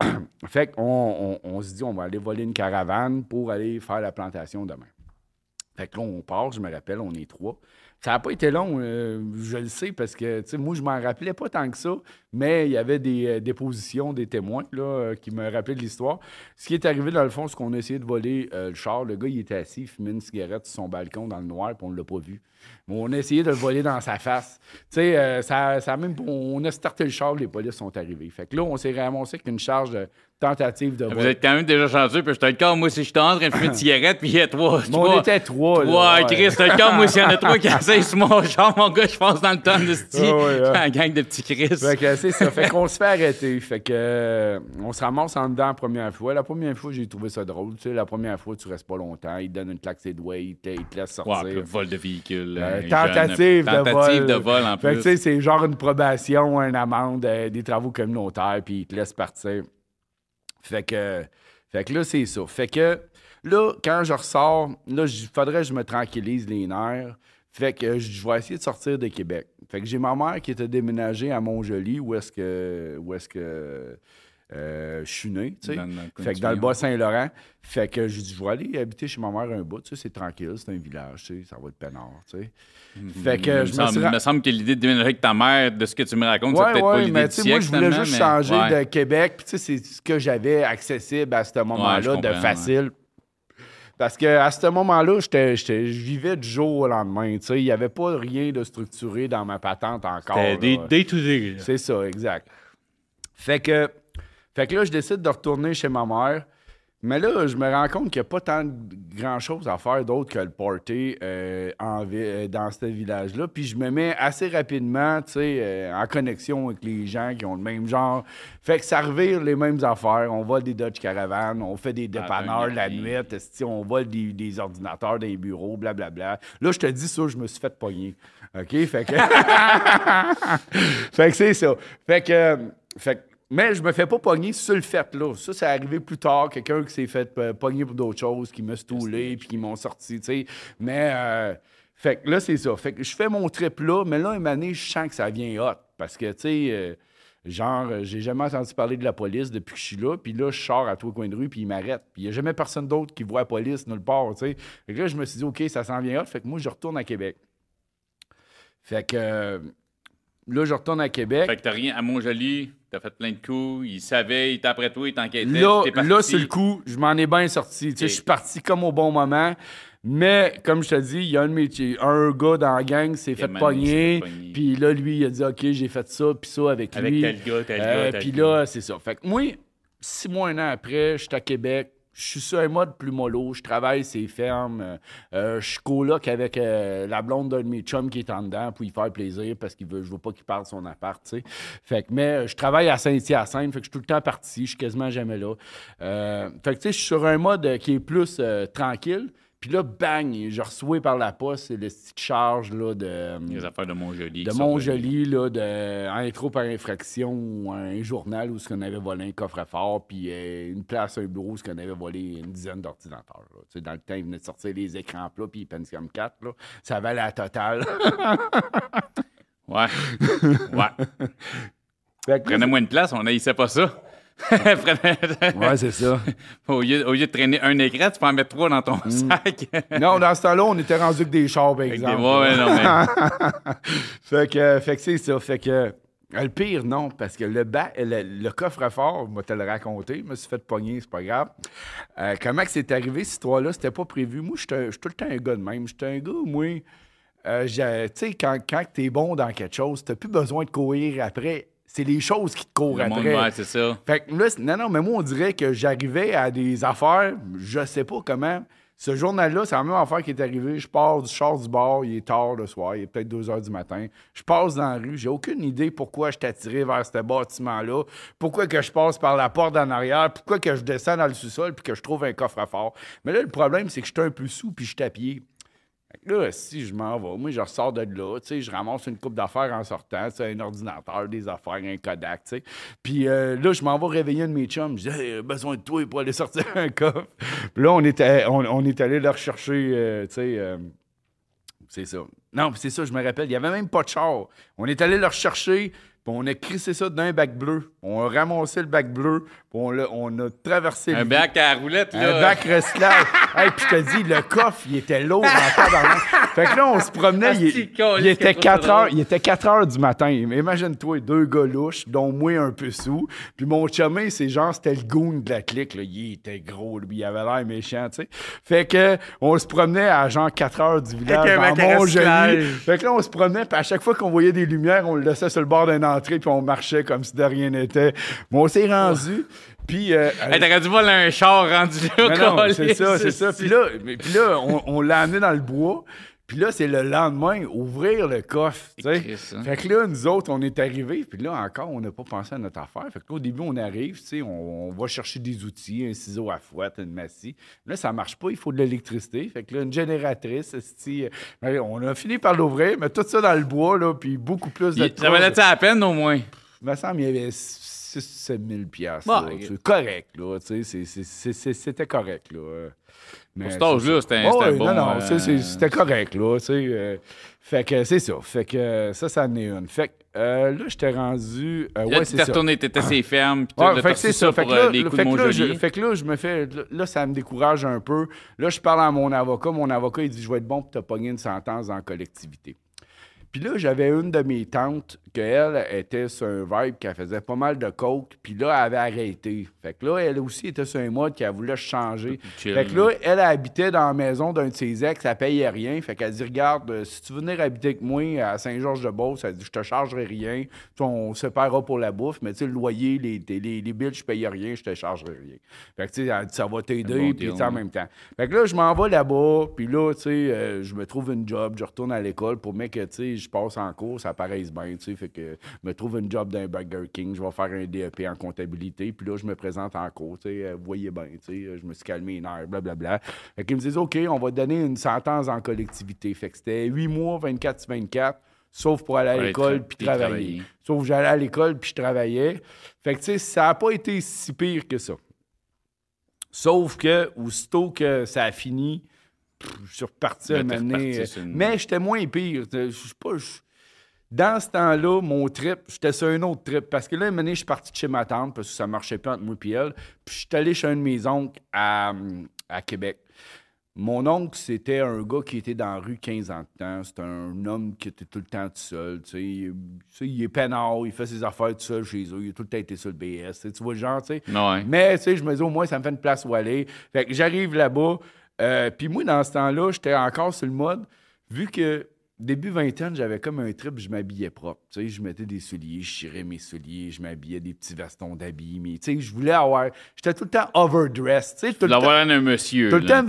fait qu'on on, on se dit, on va aller voler une caravane pour aller faire la plantation demain. Fait que là, on part, je me rappelle, on est trois. Ça n'a pas été long, euh, je le sais, parce que moi, je m'en rappelais pas tant que ça, mais il y avait des euh, dépositions, des témoins là, euh, qui me rappelaient de l'histoire. Ce qui est arrivé, dans le fond, c'est qu'on a essayé de voler le char. Le gars, il était assis, il fumait une cigarette sur son balcon dans le noir, puis on ne l'a pas vu. Mais on a essayé de le voler dans sa face. Euh, ça, ça a même, on a starté le char, les polices sont arrivés. Fait que là, on s'est ramassé avec une charge de tentative de Vous êtes quand même déjà chanceux, puis je le cas, moi, si je suis en train de fumer une cigarette, puis il y a trois. Mais on était trois. là, Ouais. Chris, le cas, moi, s'il y en a trois qui essayent sur mon char, mon gars, je passe dans le tonne de sti. Ouais, ouais, ouais. Un gang de petits Chris. Fait que c'est ça. Fait qu'on se fait arrêter. Fait que euh, on se ramasse en dedans la première fois. La première fois, j'ai trouvé ça drôle. Tu sais, la première fois, tu restes pas longtemps. Ils te donnent une claque ses doigts, ils te, ils te laissent sortir. Ouais, vol de véhicule. Euh, euh, tentative jeune, de Tentative vol. de vol, en Fait que plus. tu sais, c'est genre une probation, une amende, euh, des travaux communautaires, puis ils te laissent partir. Fait que, fait que là, c'est ça. Fait que là, quand je ressors, là, il faudrait que je me tranquillise les nerfs. Fait que je vais essayer de sortir de Québec. Fait que j'ai ma mère qui était déménagée à Montjoli, où est-ce que, où est-ce que euh, je suis né, tu sais. Fait que dans le. Bas-Saint-Laurent. Fait que je dis, je vais aller habiter chez ma mère un bout, tu sais, c'est tranquille, c'est un village, tu sais, ça va être peinard, tu sais. Fait que Il je me semble, suis me semble que l'idée de déménager avec ta mère, de ce que tu me racontes, c'est Ouais, peut-être pas ouais, l'idée mais du tu sais, moi, je voulais juste mais- changer ouais. de Québec. Puis, tu sais, c'est ce que j'avais accessible à ce moment-là, de facile. Parce que à ce moment-là, je vivais du jour au lendemain. tu sais. Il n'y avait pas rien de structuré dans ma patente encore. C'était day to day. C'est ça, exact. Fait que, fait que là, je décide de retourner chez ma mère. Mais là, je me rends compte qu'il n'y a pas tant de grand-chose à faire d'autre que le party euh, en euh, dans ce village-là. Puis je me mets assez rapidement, tu sais, euh, en connexion avec les gens qui ont le même genre. Fait que ça revire les mêmes affaires. On vole des Dodge Caravan, on fait des dépanneurs la nuit, on vole des, des ordinateurs les bureaux, blablabla. Là, je te dis ça, je me suis fait pogner. OK? Fait que... fait que c'est ça. Fait que... Fait que- mais je me fais pas pogner sur le fait, là. Ça, c'est arrivé plus tard. Quelqu'un qui s'est fait euh, pogner pour d'autres choses, qui m'a stoulé, puis qui m'ont sorti, tu sais. Mais, euh, fait que là, c'est ça. Fait que je fais mon trip là, mais là, une année, je sens que ça vient hot. Parce que, tu sais, euh, genre, euh, j'ai jamais entendu parler de la police depuis que je suis là. Puis là, je sors à tous les coins de rue, puis ils m'arrêtent. Puis il n'y a jamais personne d'autre qui voit la police nulle part, tu sais. Fait que là, je me suis dit, OK, ça s'en vient hot. Fait que moi, je retourne à Québec. Fait que euh, là, je retourne à Québec. Fait que t'as rien à Montjoli, t'as fait plein de coups, il savait, il était après toi, il t'enquêtait. Là, t'es parti. là, sur le coup, je m'en ai bien sorti. Tu sais. Je suis parti comme au bon moment. Mais, comme je te dis, il y a un mes un gars dans la gang s'est fait pogner. Puis là, lui, il a dit OK, j'ai fait ça, puis ça avec, Avec lui. tel gars, tel Euh, gars, Puis là, c'est ça. Fait que moi, six mois, un an après, je suis à Québec. Je suis sur un mode plus mollo. Je travaille ces fermes. Euh, euh, je coloc avec euh, la blonde d'un de mes chums qui est en dedans pour y faire plaisir parce qu'il veut, je veux pas qu'il parte de son appart, tu sais. Fait que, mais euh, je travaille à Saint-Hyacinthe, fait que je suis tout le temps parti. Je suis quasiment jamais là. Fait que, tu sais, je suis sur un mode qui est plus tranquille. Puis là, bang, je reçois par la poste c'est le petit charge là, de, Les affaires de Montjoli. de Montjoli, là, de intro par infraction, ou un journal où ce qu'on avait volé un coffre-fort, puis euh, une place, un bureau où ce qu'on avait volé une dizaine d'ordinateurs. Tu sais, Dans le temps, ils venaient de sortir les écrans plats, puis Pentium 4, là. ça valait la totale. Ouais. Ouais. Prenez-moi une place, on haïssait pas ça. Ouais, c'est ça. au, lieu, au lieu de traîner un écran, tu peux en mettre trois dans ton sac. non, dans ce temps-là, on était rendu avec des chars, par Avec des- exemple. ouais, non, mais- fait que, fait que c'est ça. Fait que euh, le pire, non, parce que le, ba- le, le coffre-fort, vais te le raconter, je me suis fait pogner, c'est pas grave. Euh, comment que c'est arrivé, cette histoire-là, c'était pas prévu. Moi, je suis tout le temps un gars de même. J'étais un gars, moi, euh, tu sais, quand, quand t'es bon dans quelque chose, t'as plus besoin de courir après. C'est les choses qui te courent Le après. ouais, c'est ça. Fait que là, non, non, mais moi, on dirait que j'arrivais à des affaires, je sais pas comment. Ce journal-là, c'est la même affaire qui est arrivée. Je pars du char du bar, il est tard le soir, il est peut-être 2 heures du matin. Je passe dans la rue, j'ai aucune idée pourquoi je attiré vers ce bâtiment-là, pourquoi que je passe par la porte en arrière, pourquoi que je descends dans le sous-sol puis que je trouve un coffre-fort. Mais là, le problème, c'est que je suis un peu sous puis je suis à pied. Là, si je m'en vais, moi, je ressors de là, tu sais, je ramasse une coupe d'affaires en sortant, tu un ordinateur, des affaires, un Kodak, tu sais. Puis euh, là, je m'en vais réveiller un de mes chums. Je dis, hey, besoin de toi pour aller sortir un coffre. Puis là, on à- on, on est allé le rechercher, euh, tu sais. euh, c'est ça. Non, c'est ça, je me rappelle. Il n'y avait même pas de char. On est allé le rechercher, puis on a crissé ça d'un bac bleu. On a ramassé le bac bleu, puis on, l'a- on a traversé Un le bac à roulette, là. un bac recyclage. hey, puis je te dis, le coffre, il était lourd en tabarnak. Fait que là, on se promenait. Il, Asti, câlisse, il était que 4 ça heures, drôle. il était 4 heures du matin. Imagine-toi, deux gars louches, dont moi un peu sous. Puis mon chumé, c'est genre, c'était le goon de la clique. Là. Il était gros, lui, il avait l'air méchant, tu sais. Fait que on se promenait à genre 4 heures du village Avec un dans bac à Montjoli. recyclage. Fait que là, on se promenait, puis à chaque fois qu'on voyait des lumières, on le laissait sur le bord d'une entrée, puis on marchait comme si de rien n'était. Bon, on s'est rendu. Puis, euh, Hey, T'aurais dû voir là, un char rendu là. c'est ça, c'est ça. Puis là, mais- puis là on, on l'a amené dans le bois. Puis là, c'est le lendemain, ouvrir le coffre. hein. Fait que là, nous autres, on est arrivés. Puis là, encore, on n'a pas pensé à notre affaire. Fait que là, au début, on arrive, on, on va chercher des outils, un ciseau à fouette, une massie. Là, ça marche pas, il faut de l'électricité. Fait que là, une génératrice, euh, ben, on a fini par l'ouvrir, mais tout ça dans le bois, là, puis beaucoup plus de Ça valait la peine, au moins? il me semble qu'il y avait 6-7 000 piastres. C'est correct, là. C'était correct, là. Mais cet âge-là, c'était bon, Non, non, euh, c'était correct, là. tu sais, euh. fait que c'est ça. Fait que euh, ça, ça en est une. Fait que euh, là, j'étais rendu. Là, ouais, tu t'es retourné, t'étais ses fermes, puis fait que c'est ça. Fait que, là, les le- coups fait de que là, je, fait que là, je me fais. là, Là, ça me décourage un peu. Là, je parle à mon avocat. Mon avocat, il dit Je vais être bon pour te pogner une sentence en collectivité. Puis là, j'avais une de mes tantes qu'elle était sur un vibe qu'elle faisait pas mal de coke, puis là, elle avait arrêté. Fait que là, elle aussi était sur un mode qu'elle voulait changer. Chill. Fait que là, elle, habitait dans la maison d'un de ses ex, elle payait rien. Fait qu'elle dit Regarde, euh, si tu veux venir habiter avec moi à Saint-Georges-de-Beauce, elle dit Je te chargerai rien. On se séparera pour la bouffe, mais tu sais, le loyer, les, les, les billes, je payais rien, je te chargerai rien. Fait que tu sais, elle dit Ça va t'aider, puis en même temps. Fait que là, je m'en vais là-bas, puis là, tu sais, euh, je me trouve une job, je retourne à l'école pour mec que, tu sais, je passe en cours, ça paraisse bien, tu sais, fait que je me trouve une job d'un Burger King, je vais faire un DEP en comptabilité, puis là, je me présente en cours, euh, vous voyez bien, je me suis calmé les nerfs, blablabla. Fait qu'ils me disent, OK, on va te donner une sentence en collectivité. Fait que c'était 8 mois, 24 sur 24, sauf pour aller à l'école puis travailler. travailler. Sauf que j'allais à l'école puis je travaillais. Fait que, tu sais, ça n'a pas été si pire que ça. Sauf que, aussitôt que ça a fini, pff, je suis reparti à un reparti euh, une- Mais j'étais moins pire. Je suis pas. Dans ce temps-là, mon trip, j'étais sur un autre trip. Parce que là, un moment donné, je suis parti de chez ma tante parce que ça marchait pas entre moi et elle. Puis je suis allé chez un de mes oncles à, à Québec. Mon oncle, c'était un gars qui était dans la rue 15 ans de temps. C'était un homme qui était tout le temps tout seul. Tu sais, il, est peinard, il fait ses affaires tout seul chez eux. Il a tout le temps été sur le BS. Tu sais, tu vois le genre, tu sais. Ouais. Mais, tu sais, je me dis, au moins, ça me fait une place où aller. Fait que j'arrive là-bas. euh, Puis moi, dans ce temps-là, j'étais encore sur le mode, vu que début vingtaine, j'avais comme un trip, je m'habillais propre. Tu sais, je mettais des souliers, je chirais mes souliers, je m'habillais des petits vestons d'habits. Mais, tu sais, je voulais avoir... J'étais tout le temps overdressed, tu sais. tout le temps- un monsieur. tout le temps,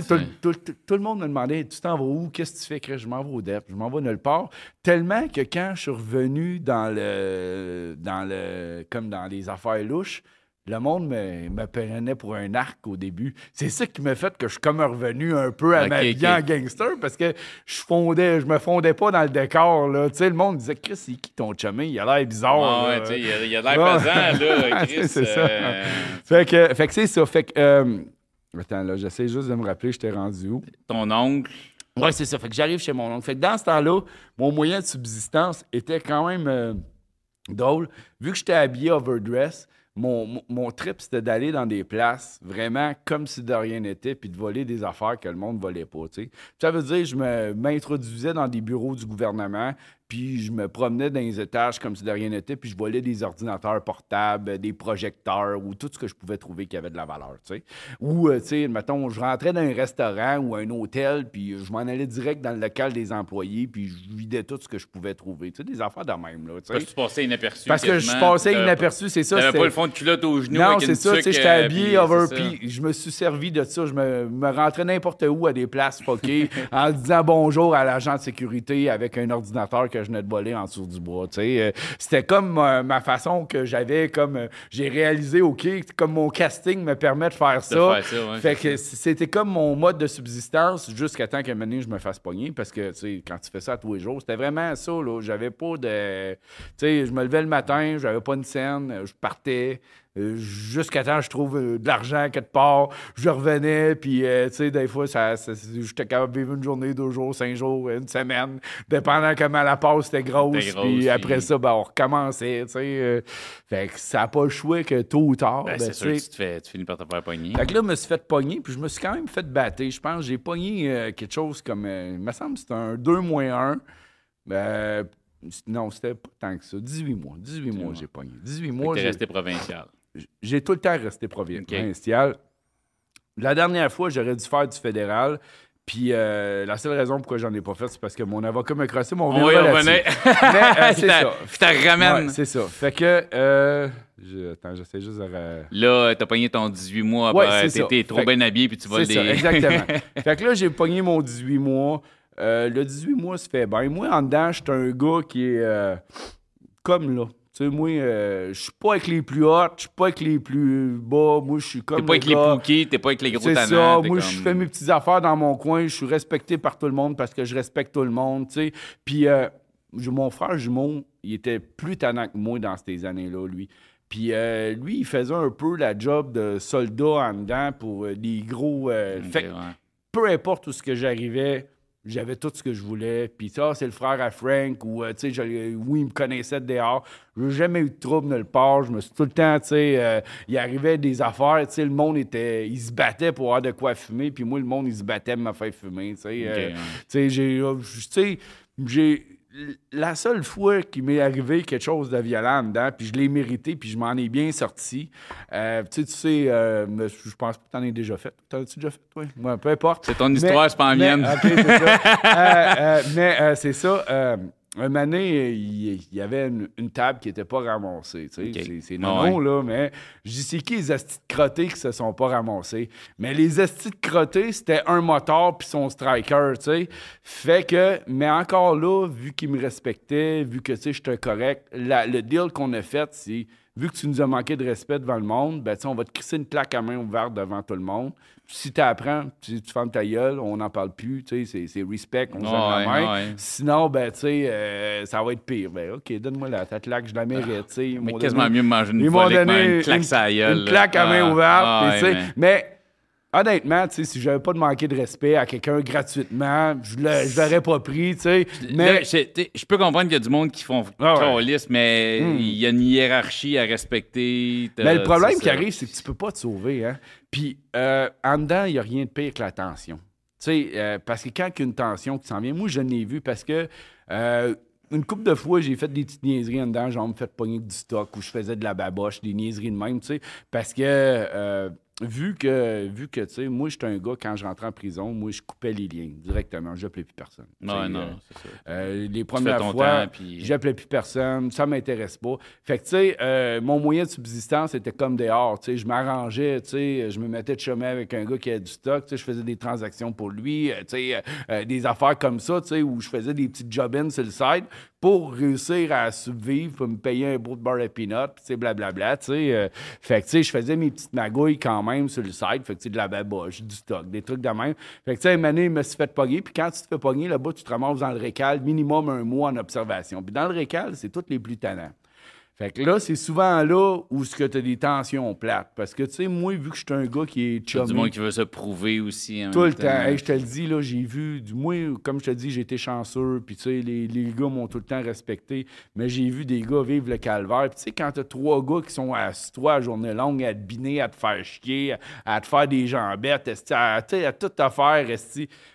tout, le monde me demandait Tu t'en vas où? Qu'est-ce que tu fais? Chris? Je m'en vais au DEP, je m'en vais nulle part. Tellement que quand je suis revenu dans le. dans le. comme dans les affaires louches, le monde me, me prenait pour un arc au début. C'est ça qui m'a fait que je suis comme revenu un peu à ma vie en gangster parce que je fondais, je me fondais pas dans le décor. Là. Tu sais, le monde disait Chris, c'est qui ton chumé Il a l'air bizarre. Ouais, ouais, il a- l'air Ouais. pesant, là, Chris. C'est ça. euh, Fait que, fait que c'est ça. Fait que. euh, Attends, là, j'essaie juste de me rappeler, j'étais rendu où? ton oncle. Oui, c'est ça. Fait que j'arrive chez mon oncle. Fait que dans ce temps-là, mon moyen de subsistance était quand même euh, drôle. Vu que j'étais habillé overdress, mon, trip, c'était d'aller dans des places vraiment comme si de rien n'était, puis de voler des affaires que le monde ne volait pas. Ça veut dire, je me- m'introduisais dans des bureaux du gouvernement, puis je me promenais dans les étages comme si de rien n'était, puis je volais des ordinateurs portables, des projecteurs ou tout ce que je pouvais trouver qui avait de la valeur. tu sais. Ou, euh, tu sais, mettons, je rentrais dans un restaurant ou un hôtel, puis je m'en allais direct dans le local des employés, puis je vidais tout ce que je pouvais trouver. Tu sais, des affaires de même. Là, tu sais. Parce que tu passais inaperçu. Parce que je passais inaperçu, c'est ça. T'avais pas le fond de culotte aux genoux. non, c'est ça, tu sais, j'étais euh, habillé over, puis je me suis servi de ça. Je me, me rentrais n'importe où à des places fuckées en disant bonjour à l'agent de sécurité avec un ordinateur que je venais de voler en dessous du bois. Euh, C'était comme euh, ma façon que j'avais, comme euh, j'ai réalisé, OK, comme mon casting me permet de faire ça. faire ça, ouais, fait que c'était comme mon mode de subsistance jusqu'à temps qu'à un moment donné, je me fasse pogner parce que, tu sais, quand tu fais ça tous les jours, c'était vraiment ça, là. J'avais pas de... Tu sais, je me levais le matin, j'avais pas une scène, je partais, Jusqu'à temps que je trouve euh, de l'argent quelque part, je revenais, puis euh, tu sais, des fois, ça, ça- j'étais capable de vivre une journée, deux jours, cinq jours, une semaine, dépendant comment la passe était grosse. Puis après ça, ben, on recommençait, tu sais. euh, fait que ça n'a pas le choix que tôt ou tard. Ben, ben, c'est tu sûr que tu, te fais, tu finis par te faire pogner. fait que là, je me suis fait pogner, puis je me suis quand même fait battre. Je pense que j'ai pogné euh, quelque chose comme. euh, il me semble que c'était un 2 1. Euh, non, c'était pas tant que ça. 18 mois. 18 mois, mois. j'ai pogné. 18 Fait que mois, t'es resté provincial. J'ai tout le temps resté provi- provincial. La dernière fois, j'aurais dû faire du fédéral. Puis euh, la seule raison pourquoi j'en ai pas fait, c'est parce que mon avocat m'a crossé mon Oui, on revenait. Mais euh, c'est ça. Puis t'as ramène. Ouais, c'est ça. Fait que. Euh, je- attends, j'essaie juste de. Là, t'as pogné ton 18 mois. Ouais. T'étais trop bien habillé puis tu C'est des. ça, exactement. fait que là, j'ai pogné mon 18 mois. Euh, le 18 mois se fait bien. Moi, en dedans, je suis un gars qui est euh, comme là. Tu sais, moi, euh, je suis pas avec les plus hautes, je suis pas avec les plus bas. Moi, je suis comme. T'es pas le avec les gars- pookies, t'es pas avec les gros c'est ça. Moi, comme- je fais mes petites affaires dans mon coin. Je suis respecté par tout le monde parce que je respecte tout le monde, tu sais. Puis, euh, mon frère jumeau, il était plus tannant que moi dans ces années-là, lui. Puis, euh, lui, il faisait un peu la job de soldat en dedans pour euh, des gros... fait ouais. peu importe où ce que j'arrivais, j'avais tout ce que je voulais. Puis ça, c'est le frère à Frank, ou, euh, tu sais, je- oui, il me connaissait de dehors. J'ai jamais eu de trouble nulle part. Je me suis tout le temps, tu sais, euh, il arrivait des affaires, tu sais, le monde était, il se battait pour avoir de quoi fumer, puis moi, le monde, il se battait pour me faire fumer, tu sais. Euh, tu sais, j'ai, tu. La seule fois qu'il m'est arrivé quelque chose de violent dedans, puis je l'ai mérité, puis je m'en ai bien sorti. euh, tu sais, tu sais, euh, mais je pense que t'en as déjà fait. T'en as-tu déjà fait, toi? Ouais, peu importe. C'est ton histoire, c'est pas la mais- mienne. OK, c'est ça. Euh, euh, mais c'est ça. Un donné, il y avait une, une table qui n'était pas ramassée. tu sais. OK. C'est- non, là, mais je dis, c'est qui les astis de crottés qui se sont pas ramassés? Mais les astis de crottés, c'était un moteur puis son striker, tu sais. Fait que, mais encore là, vu qu'il me respectait, vu que, tu sais, j'étais correct, la- le deal qu'on a fait, c'est, vu que tu nous as manqué de respect devant le monde, ben, on va te crisser une plaque à main ouverte devant tout le monde. Si tu apprends, tu, tu fermes ta gueule, on n'en parle plus, c'est- c'est respect, on se donne la main. ouais. Sinon, ben, euh, ça va être pire. Ben, OK, donne-moi la ta claque, je la mérite. Ils Mais quasiment donné- mieux manger une que donné une claque une, sur la gueule, une claque à main Ah, ouverte. ah, ouais, mais honnêtement, tu sais, si j'avais pas de manquer de respect à quelqu'un gratuitement, je le- je l'aurais pas pris, tu sais. Mais je, peux comprendre qu'il y a du monde qui font Ah ouais. mais Hmm. il y a une hiérarchie à respecter. Mais le problème qui ça. arrive, c'est que tu peux pas te sauver. Hein? Puis, euh, en dedans, il n'y a rien de pire que la tension. Tu sais, euh, parce que quand il y a une tension qui s'en vient, moi, je l'ai vu parce que euh, une couple de fois, j'ai fait des petites niaiseries en dedans, genre me fait pogner du stock ou je faisais de la baboche, des niaiseries de même, tu sais, parce que. Euh, Vu que, vu que tu sais, moi, j'étais un gars, quand je rentrais en prison, moi, je coupais les liens directement. Je n'appelais plus personne. Euh, non, c'est ça. euh, les premières fois, puis- j'appelais plus personne, ça m'intéresse pas. Fait que, tu sais, euh, mon moyen de subsistance était comme dehors, tu sais, je m'arrangeais, tu sais, je me mettais de chemin avec un gars qui avait du stock, tu sais, je faisais des transactions pour lui, euh, tu sais, euh, euh, des affaires comme ça, tu sais, où je faisais des petites job-ins sur le side pour réussir à survivre, pour me payer un beau de beurre et peanut, puis tu sais, blablabla, tu sais. euh, fait que, tu sais, je faisais mes petites magouilles quand même sur le side, fait que, tu sais, de la baboche, du stock, des trucs de même. Fait que, tu sais, une année, je me suis fait pogner, puis quand tu te fais pogner, là-bas, tu te ramasses dans le récal, minimum un mois en observation. Puis dans le récal, c'est tous les plus tannants. Fait que là, c'est souvent là où tu as des tensions plates. Parce que, tu sais, moi, vu que je suis un gars qui est Il y a du chummy, monde qui veut se prouver aussi. en tout le temps. Hey, je te le dis, là, j'ai vu, du moins, comme je te dis, j'ai été chanceux, puis tu sais, les, les gars m'ont tout le temps respecté, mais j'ai vu des gars vivre le calvaire. Puis tu sais, quand t'as trois gars qui sont à toi à journée longue, à te biner, à te faire chier, à, à te faire des jambettes, à, tu sais, à tout te faire,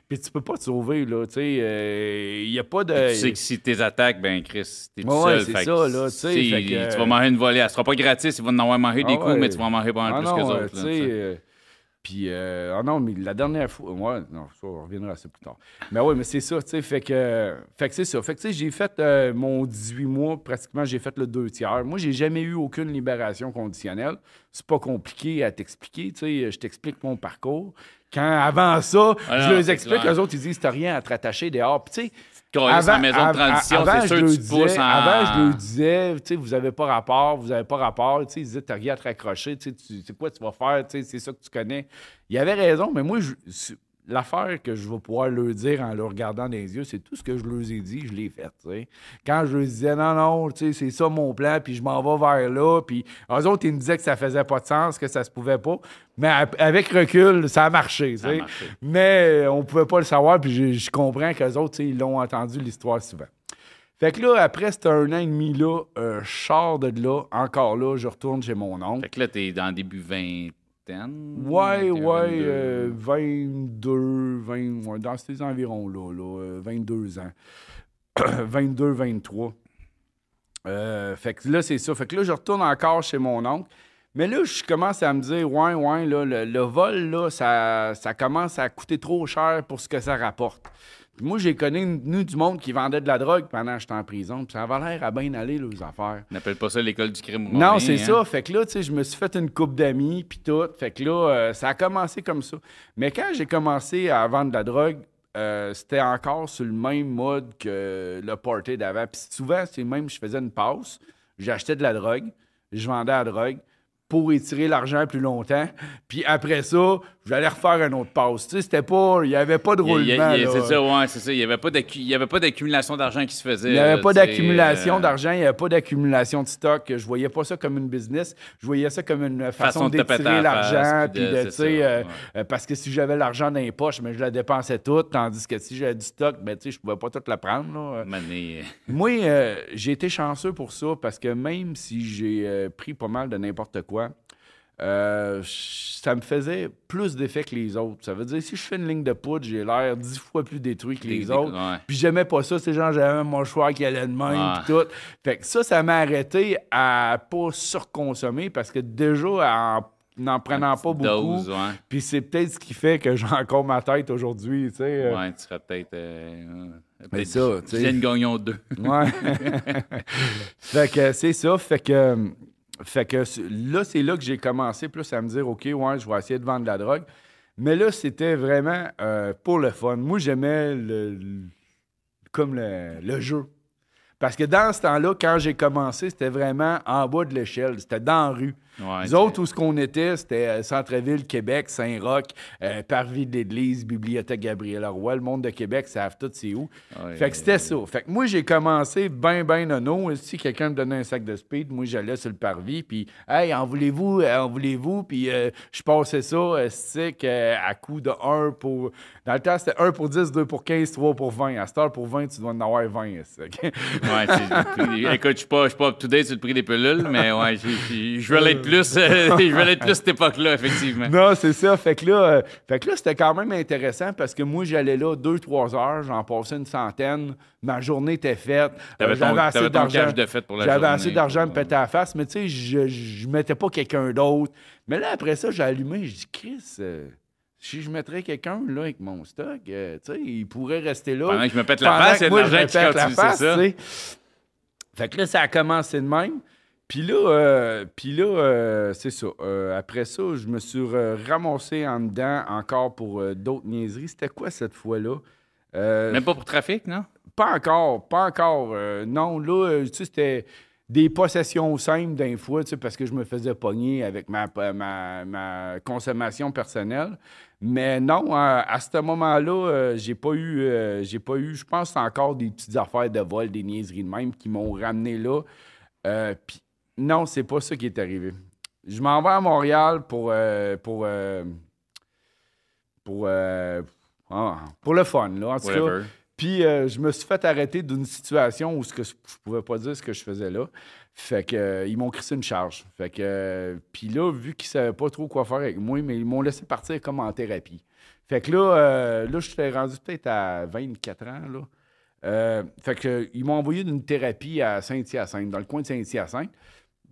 puis tu peux pas te sauver, là, tu sais, il y a pas de... Tu sais que si tes attaques, ben Chris, t'es tout Ouais, seul. c'est ça, là, tu sais, que- Tu vas manger une volée. Elle sera pas gratis, ils vont en avoir mangé des Ah coups, ouais. mais tu vas en manger pas Ah plus non, que euh, autres. là, euh, puis, euh, ah non, mais la dernière fois, ouais, non, ça, on reviendra à ça plus tard. Mais oui, mais c'est ça, tu sais, fait que, fait que c'est ça. Fait que, tu sais, j'ai fait euh, mon 18 mois, pratiquement, j'ai fait le deux tiers. Moi, j'ai jamais eu aucune libération conditionnelle. C'est pas compliqué à t'expliquer, tu sais, je t'explique mon parcours. Quand, avant ça, Ah je c'est explique, les autres, ils disent, t'as rien à te rattacher dehors. Puis, tu sais, en maison de transition, avant, c'est je sûr tu disais- en... Avant, je le disais, tu sais, vous avez pas rapport, vous avez pas rapport. Tu sais, ils disaient, t'as rien à te raccrocher, tu sais, c'est quoi tu vas faire, tu sais, c'est ça que tu connais. Il avait raison, mais moi, je- l'affaire que je vais pouvoir leur dire en leur regardant dans les yeux, c'est tout ce que je leur ai dit, je l'ai fait. Quand je leur disais non, non, c'est ça mon plan, puis je m'en vais vers là, puis eux autres, ils me disaient que ça faisait pas de sens, que ça se pouvait pas. Mais avec recul, ça a marché. Ça a marché. Mais on pouvait pas le savoir, puis je, je comprends qu'eux autres, ils l'ont entendu l'histoire souvent. Fait que là, après c'était un an et demi là, euh, je sors de là, encore là, je retourne chez mon oncle. Fait que là, t'es dans le début vingtaine. Ouais, ouais, 22. 22, 20, ouais, dans ces environs-là, là, euh, 22 ans. 22, 23. Euh, fait que là, c'est ça. Fait que là, je retourne encore chez mon oncle. Mais là, je commence à me dire, ouais, ouais, là, le, le vol, là, ça, ça commence à coûter trop cher pour ce que ça rapporte. Puis moi, j'ai connu nous, du monde qui vendait de la drogue pendant que j'étais en prison. Puis ça avait l'air à bien aller, leurs affaires. On n'appelle pas ça l'école du crime Non, c'est hein. ça. Fait que là, tu sais, je me suis fait une coupe d'amis, puis tout. Fait que là, euh, ça a commencé comme ça. Mais quand j'ai commencé à vendre de la drogue, euh, c'était encore sur le même mode que le party d'avant. Puis souvent, c'est même, je faisais une passe, j'achetais de la drogue, je vendais la drogue pour étirer l'argent plus longtemps. Puis après ça, j'allais refaire une autre passe. Tu sais, c'était pas... Il n'y avait pas de roulement. C'est ça, ouais, c'est ça. Il n'y avait pas d'accumulation d'argent qui se faisait. Il n'y avait pas d'accumulation euh, d'argent, il n'y avait pas d'accumulation de stock. Je voyais pas ça comme une business. Je voyais ça comme une façon, Façon d'étirer la l'argent. puis de- ça, euh, ouais. euh, parce que si j'avais l'argent dans les poches, mais je la dépensais toute. Tandis que si j'avais du stock, ben, tu sais, je pouvais pas tout le prendre. là. mané- Moi, euh, j'ai été chanceux pour ça parce que même si j'ai euh, pris pas mal de n'importe quoi, euh, ça me faisait plus d'effet que les autres. Ça veut dire, si je fais une ligne de poudre, j'ai l'air dix fois plus détruit que les autres. ouais. Puis j'aimais pas ça. C'est genre, j'avais mon choix qui allait de même, puis tout. Fait que ça, ça m'a arrêté à pas surconsommer parce que déjà, en n'en prenant pas beaucoup, puis c'est peut-être ce qui fait que j'ai encore ma tête aujourd'hui, tu sais. euh, Ouais, tu serais peut-être. Euh, euh, Mais ça, tu sais. Gagnon 2. Ouais. fait que c'est ça. Fait que, fait que là, c'est là que j'ai commencé plus à me dire, OK, ouais, je vais essayer de vendre de la drogue. Mais là, c'était vraiment euh, pour le fun. Moi, j'aimais le, comme le jeu. Parce que dans ce temps-là, quand j'ai commencé, c'était vraiment en bas de l'échelle. C'était dans la rue. Ouais, c'est- autres, où ce qu'on était, c'était euh, Centre-Ville, Québec, Saint-Roch, euh, Parvis de l'Église, Bibliothèque Gabriel-Roy. Le monde de Québec savent tout c'est où. Ouais, fait que c'était ça. Fait que moi, j'ai commencé ben, ben nono. Si quelqu'un me donnait un sac de speed, moi, j'allais sur le parvis, puis « Hey, en voulez-vous? euh, En voulez-vous? » Puis euh, je passais ça, euh, c'est à coup de 1 pour... Dans le temps, c'était 1 pour 10, 2 pour 15, 3 pour 20. À cette heure, pour 20, tu dois en avoir 20. c'est, OK? Ouais, écoute, je suis pas, je suis pas up-to-date sur le prix des pilules, mais ouais, j'ai- j'ai- je veux l'être plus, euh, je veux l'être plus cette époque-là, effectivement. Non, c'est ça. Fait que là, euh, fait que là c'était quand même intéressant parce que moi, j'allais là 2-3 heures, j'en passais une centaine. Ma journée était faite. Euh, j'avais assez d'argent. J'avais assez d'argent à me péter à la face, mais tu sais, je, je mettais pas quelqu'un d'autre. Mais là, après ça, j'ai allumé, je dis, Chris, euh, si je mettrais quelqu'un là avec mon stock, euh, tu sais, il pourrait rester là. Pendant que je me pète la face, il y a de l'argent me qui pète la continue, c'est ça? Fait que là, ça a commencé de même. Puis là, euh, puis là euh, c'est ça. Après ça, je me suis ramassé en dedans encore pour d'autres niaiseries. C'était quoi cette fois-là? Même pas pour trafic, non? pas encore, pas encore. Non, là, tu sais, c'était des possessions simples d'un fois, tu sais, parce que je me faisais pogner avec ma, ma, ma consommation personnelle. Mais non, à, à ce moment-là, euh, j'ai pas eu, euh, j'ai pas eu, je pense, encore des petites affaires de vol, des niaiseries de même qui m'ont ramené là. Euh, puis non, c'est pas ça qui est arrivé. Je m'en vais à Montréal pour, euh, pour, euh, pour, euh, ah, pour le fun, là. En tout cas, Whatever. puis euh, je me suis fait arrêter d'une situation où ce que je je pouvais pas dire ce que je faisais là. Fait que euh, ils m'ont crissé une charge. Fait que euh, puis là vu qu'ils savaient pas trop quoi faire avec moi, mais ils m'ont laissé partir comme en thérapie. Fait que là euh, là je suis rendu peut-être à 24 ans là. Fait que ils m'ont envoyé d'une thérapie à Saint-Hyacinthe, dans le coin de Saint-Hyacinthe.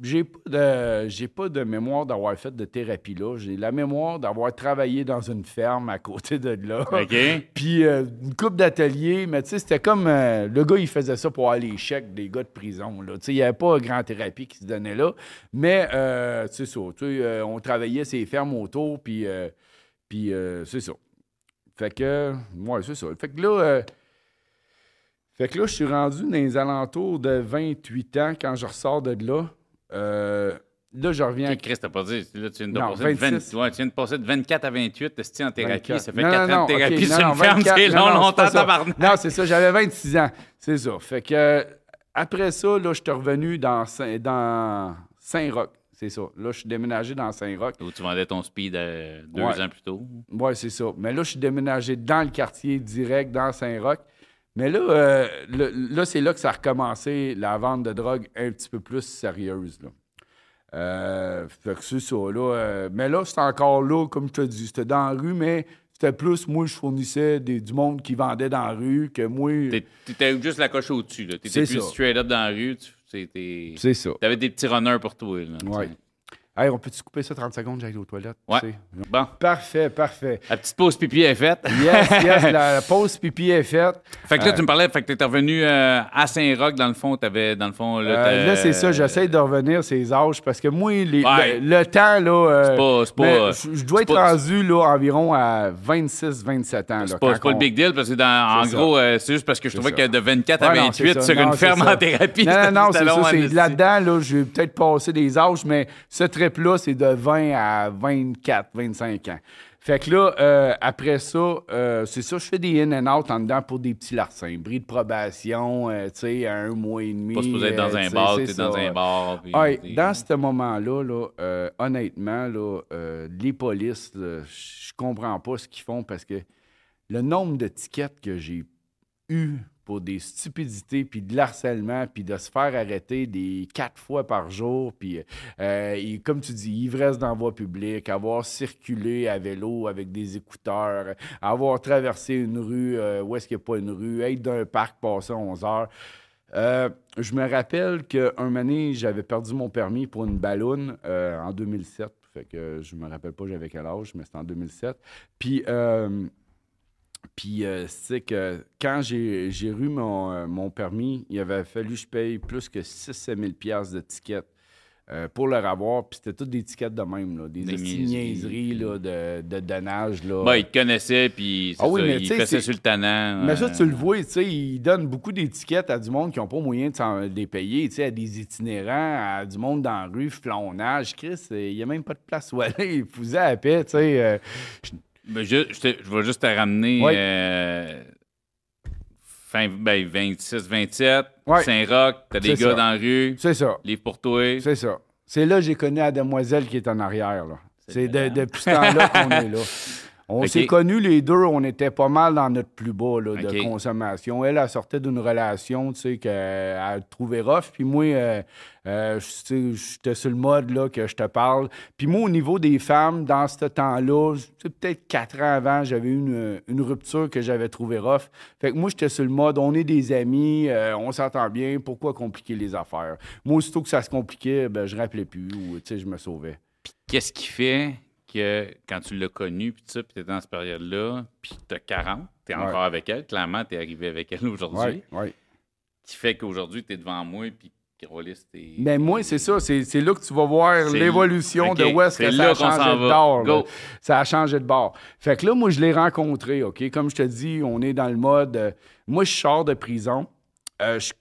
J'ai pas de j'ai pas de mémoire d'avoir fait de thérapie là. J'ai la mémoire d'avoir travaillé dans une ferme à côté de là. OK. Puis euh, une coupe d'atelier, mais tu sais, c'était comme. euh, le gars, il faisait ça pour avoir les chèques des gars de prison. là. Tu sais, il n'y avait pas grand thérapie qui se donnait là. Mais, euh, tu sais, ça. Euh, on travaillait ces fermes autour, puis. puis, c'est ça. Fait que. Ouais, c'est ça. Fait que là. fait que là, je suis rendu dans les alentours de 28 ans quand je ressors de là. Euh, là, je reviens. Ok, Chris, t'as pas dit. Là, tu viens de, Non, passer, de 26. 20 ouais, tu viens de passer de 24 à 28 esti, en thérapie? 24. Ça fait Non, 4 non, ans de thérapie ok, sur une ferme. 24, C'est non, long, non, c'est longtemps, tabarnak. Non, c'est ça, j'avais 26 ans. C'est ça. Fait que euh, après ça, là, je suis revenu dans, Saint- dans Saint-Roch. C'est ça. Là, je suis déménagé dans Saint-Roch. Où tu vendais ton speed euh, deux Ouais. ans plus tôt. Ouais, c'est ça. Mais là, je suis déménagé dans le quartier direct, dans Saint-Roch. Mais là, euh, le- là c'est là que ça a recommencé la vente de drogue un petit peu plus sérieuse. Là. Euh, fait que c'est ça. Là, euh, mais là, c'est encore là, comme je te dis, c'était dans la rue, mais c'était plus moi, je fournissais des- du monde qui vendait dans la rue que moi. T'étais juste la coche au-dessus. là. T'étais plus ça. straight up dans la rue. Tu c'était- C'est ça. T'avais des petits runners pour toi. Là, Ouais. Hey, on peut-tu couper ça 30 secondes, j'aille aux toilettes? Ouais. tu sais? Bon, Parfait, parfait. la petite pause pipi est faite. Yes, yes, la pause pipi est faite. Fait que là, Euh, tu me parlais, fait que t'es revenu euh, à Saint-Roch, dans le fond, t'avais, dans le fond, là, Euh, là, c'est ça, j'essaie de revenir ces âges parce que moi, les- Ouais. le, le temps, là. C'est pas- c'est pas, mais je, dois être pas- rendu là, environ à 26-27 ans. C'est pas, le big deal, parce que dans, en ça. gros, c'est juste parce que je trouvais ça. que de 24 à Ouais, non, c'est 28 ça. sur Non, une ferme en thérapie, Non, non, non, c'est ça. C'est là-dedans, là, j'ai peut-être passé des âges, mais ce trip-là, c'est de 20 à 24, 25 ans. Fait que là, euh, après ça, euh, c'est ça, je fais des in and out en dedans pour des petits larcins. Bris de probation, euh, tu sais, à un mois et demi. Pas supposé être dans euh, un bar, t'es dans un bar. puis Ouais, t'es- dans ce moment-là, là, honnêtement, là, les polices, je comprends pas ce qu'ils font parce que le nombre de tickets que j'ai eu pour des stupidités, puis de l'harcèlement, puis de se faire arrêter des quatre fois par jour, puis euh, et comme tu dis, ivresse dans la voie publique, avoir circulé à vélo avec des écouteurs, avoir traversé une rue euh, où est-ce qu'il n'y a pas une rue, être d'un parc passé à 11 heures. Euh, je me rappelle qu'un donné, j'avais perdu mon permis pour une balloune euh, en 2007. Fait que je me rappelle pas j'avais quel âge, mais c'était en 2007. Puis, euh, puis euh, c'est que quand j'ai j'ai eu mon, euh, mon permis, il avait fallu que je paye plus que 6 000 piastres de tickets euh, pour le revoir. Puis c'était toutes des tickets de même, là, des, Des niaiseries. là, de, de donnage. Là. Ben, il te connaissait, puis Ah oui, ça, mais il tu sais, faisait c'est- sur le tannant. Mais ça, euh, tu le vois, tu sais, ils donnent beaucoup d'étiquettes à du monde qui n'ont pas moyen de, les payer, tu sais, à des itinérants, à du monde dans la rue, flonnage. Chris, il n'y a même pas de place où aller. Il faisait à la paix, tu sais. Euh, ben, je, je te- je vais juste te ramener Ouais. euh, fin ben, 26, 27, Ouais. Saint-Roch, t'as des gars ça. dans la rue, c'est ça. livre pour toi. C'est ça. C'est là que j'ai connu la demoiselle qui est en arrière. là. C'est de- depuis ce temps-là qu'on est là. On s'est connus les deux, on était pas mal dans notre plus bas là, de consommation. Elle, elle sortait d'une relation, tu sais, qu'elle trouvait rough. Puis moi, euh, euh, j'étais sur le mode là, que je te parle. Puis moi, au niveau des femmes, dans ce temps-là, peut-être quatre ans avant, j'avais eu une, une rupture que j'avais trouvée rough. Fait que moi, j'étais sur le mode, on est des amis, euh, on s'entend bien, pourquoi compliquer les affaires? Moi, aussitôt que ça se compliquait, ben, je rappelais plus ou, tu sais, je me sauvais. Qu'est-ce qui fait que quand tu l'as connu, puis ça, puis t'es dans cette période-là, puis t'as 40, t'es Ouais. encore avec elle, clairement, t'es arrivé avec elle aujourd'hui, Oui, oui. qui fait qu'aujourd'hui, t'es devant moi, puis. Mais moi, c'est ça. C'est là que tu vas voir l'évolution de où est-ce que ça a changé de bord. Ça a changé de bord. Fait que là, moi, je l'ai rencontré, OK? Comme je te dis, on est dans le mode... euh, moi, je sors de prison. euh, je,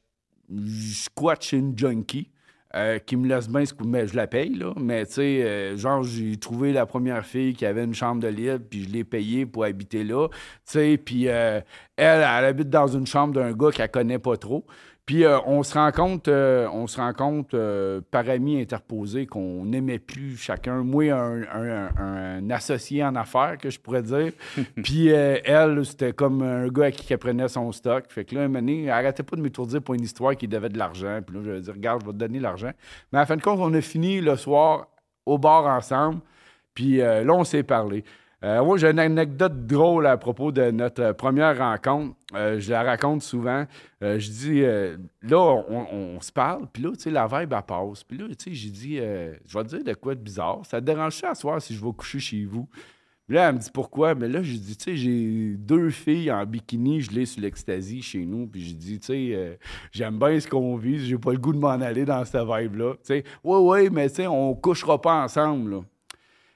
je chez une junkie. Euh, qui me laisse bien, squ- mais je la paye, là. Mais, tu sais, euh, genre, j'ai trouvé la première fille qui avait une chambre de libre, puis je l'ai payée pour habiter là. Tu sais, puis euh, elle, elle habite dans une chambre d'un gars qu'elle connaît pas trop. Puis euh, on se rend compte, euh, on se rend compte euh, par amis interposés qu'on n'aimait plus chacun. Moi, un, un- un- un associé en affaires, que je pourrais dire. Puis elle, c'était comme un gars à qui elle prenait son stock. Fait que là, un moment donné, elle arrêtait pas de m'étourdir pour une histoire qui devait de l'argent. Puis là, je lui ai dit, regarde, je vais te donner l'argent. Mais à fin de compte, on a fini le soir au bar ensemble. Puis là, on s'est parlé. Euh, moi, j'ai une anecdote drôle à propos de notre première rencontre. Euh, je la raconte souvent. Euh, je dis, là, on, on se parle, puis là, tu sais, la vibe, elle passe. Puis là, tu sais, j'ai dit, je vais te dire de quoi de bizarre. Ça te dérange à soir si je vais coucher chez vous? Puis là, elle me dit pourquoi? Mais là, j'ai dit, tu sais, j'ai deux filles en bikini, je l'ai sur l'ecstasy chez nous. Puis j'ai dit, tu sais, j'aime bien ce qu'on vit, j'ai pas le goût de m'en aller dans cette vibe-là. Tu sais, ouais, ouais, mais tu sais, on couchera pas ensemble.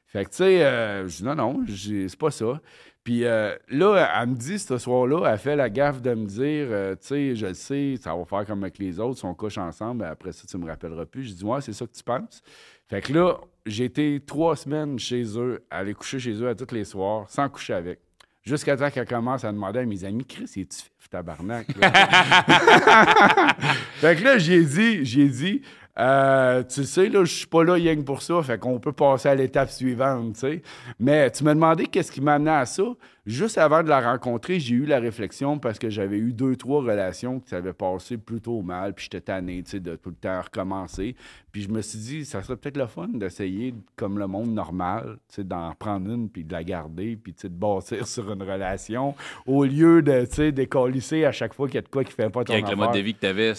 Fait que, tu sais, euh, je dis non, non, c'est pas ça. Puis euh, là, elle me dit ce soir-là, elle fait la gaffe de me dire, euh, tu sais, je le sais, ça va faire comme avec les autres, si on couche ensemble, ben après ça, tu me rappelleras plus. Je dis, ouais, c'est ça que tu penses. Fait que là, j'ai été trois semaines chez eux, aller coucher chez eux à tous les soirs, sans coucher avec. Jusqu'à temps qu'elle commence à demander à mes amis, Chris, es-tu fif, tabarnak? là? fait que là, j'ai dit, j'ai dit, euh, tu sais, là, je suis pas là rien que pour ça, fait qu'on peut passer à l'étape suivante, tu sais. Mais tu m'as demandé qu'est-ce qui m'amenait à ça. Juste avant de la rencontrer, j'ai eu la réflexion parce que j'avais eu deux, trois relations qui s'avaient passé plutôt mal, puis j'étais tanné, tu sais, de tout le temps recommencer. Puis je me suis dit, ça serait peut-être le fun d'essayer, comme le monde normal, tu sais, d'en prendre une, puis de la garder, puis tu sais, de bâtir sur une relation, au lieu de, tu sais, décollisser à chaque fois qu'il y a de quoi qui fait pas ton avec le mode de vie que tu avais,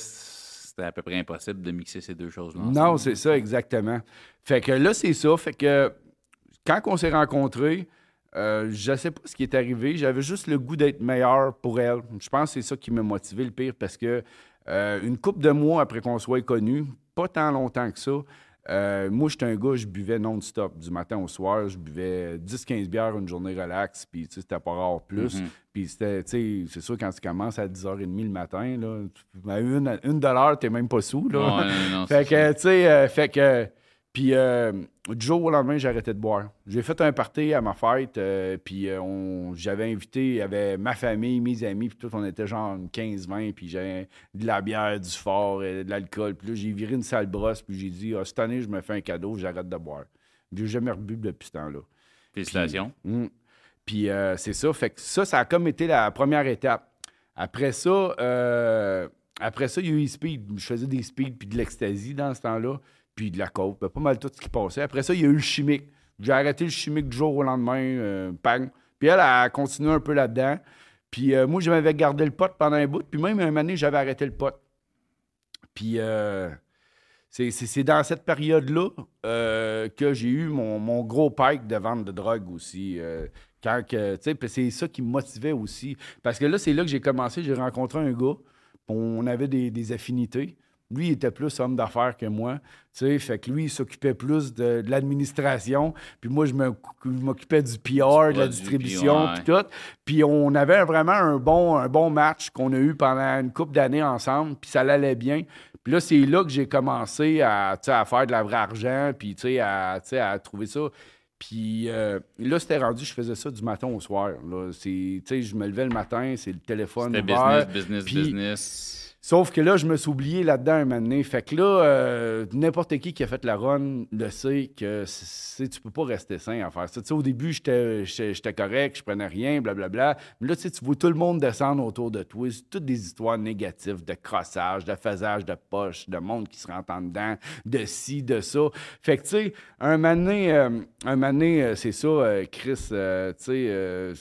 c'était à peu près impossible de mixer ces deux choses-là. Non, c'est ça, exactement. Fait que là, c'est ça. Fait que quand on s'est rencontrés, euh, je sais pas ce qui est arrivé. J'avais juste le goût d'être meilleur pour elle. Je pense que c'est ça qui m'a motivé le pire parce que euh, une couple de mois après qu'on soit connus, pas tant longtemps que ça, euh, moi, j'étais un gars, je buvais non-stop. Du matin au soir, je buvais 10-15 bières une journée relax, puis tu sais, c'était pas rare plus. Puis c'était, tu sais, c'est sûr, quand tu commences à 10h30 le matin, là, à une, une dollar, t'es même pas sous, là. Ouais, non, non, Fait que, tu sais, euh, fait que. Puis, euh, du jour au lendemain, j'ai arrêté de boire. J'ai fait un party à ma fête, euh, puis euh, j'avais invité, il y avait ma famille, mes amis, puis tout, on était genre une 15-20, puis j'avais de la bière, du fort, euh, de l'alcool. Puis là, j'ai viré une sale brosse, puis j'ai dit, Ah, cette année, je me fais un cadeau, j'arrête de boire. Puis j'ai jamais rebu depuis ce temps-là. Félicitations. Mm. Puis euh, c'est ça. Fait que ça, ça a comme été la première étape. Après ça, après ça, il y a eu speed. Je faisais des speeds puis de l'ecstasy dans ce temps-là, puis de la coke. Ben, pas mal tout ce qui passait. Après ça, il y a eu le chimique. J'ai arrêté le chimique du jour au lendemain. euh. Puis elle a continué un peu là-dedans. Puis euh, moi, je m'avais gardé le pot pendant un bout. Puis même un moment donné, j'avais arrêté le pot. Puis euh, c'est- dans cette période-là euh, que j'ai eu mon, mon gros pike de vente de drogue aussi. quand que, c'est ça qui me motivait aussi. Parce que là, c'est là que j'ai commencé. J'ai rencontré un gars. On avait des affinités. Lui, il était plus homme d'affaires que moi. Tu sais, fait que lui, il s'occupait plus de, de l'administration. Puis moi, je m'occupais du PR, de la distribution, puis tout. Puis on avait vraiment un bon, un bon match qu'on a eu pendant une couple d'années ensemble. Puis ça allait bien. Puis là, c'est là que j'ai commencé à, faire de la vraie argent, puis tu sais, à, à trouver ça. Puis euh, là, c'était rendu, je faisais ça du matin au soir. Là. Je me levais le matin, c'est le téléphone C'était business, business, business. Sauf que là, je me suis oublié là-dedans un moment. Fait que là, euh, n'importe qui qui a fait la run le sait que c'est- tu peux pas rester sain à faire ça. Au début, j'étais j'étais- correct, je prenais rien, blablabla. Mais là, tu tu vois tout le monde descendre autour de toi. C'est toutes des histoires négatives de crossage, de faisage de poche, de monde qui se rentre en dedans, de ci, de ça. Fait que, tu sais, un moment euh, un euh, c'est ça, Chris, tu sais...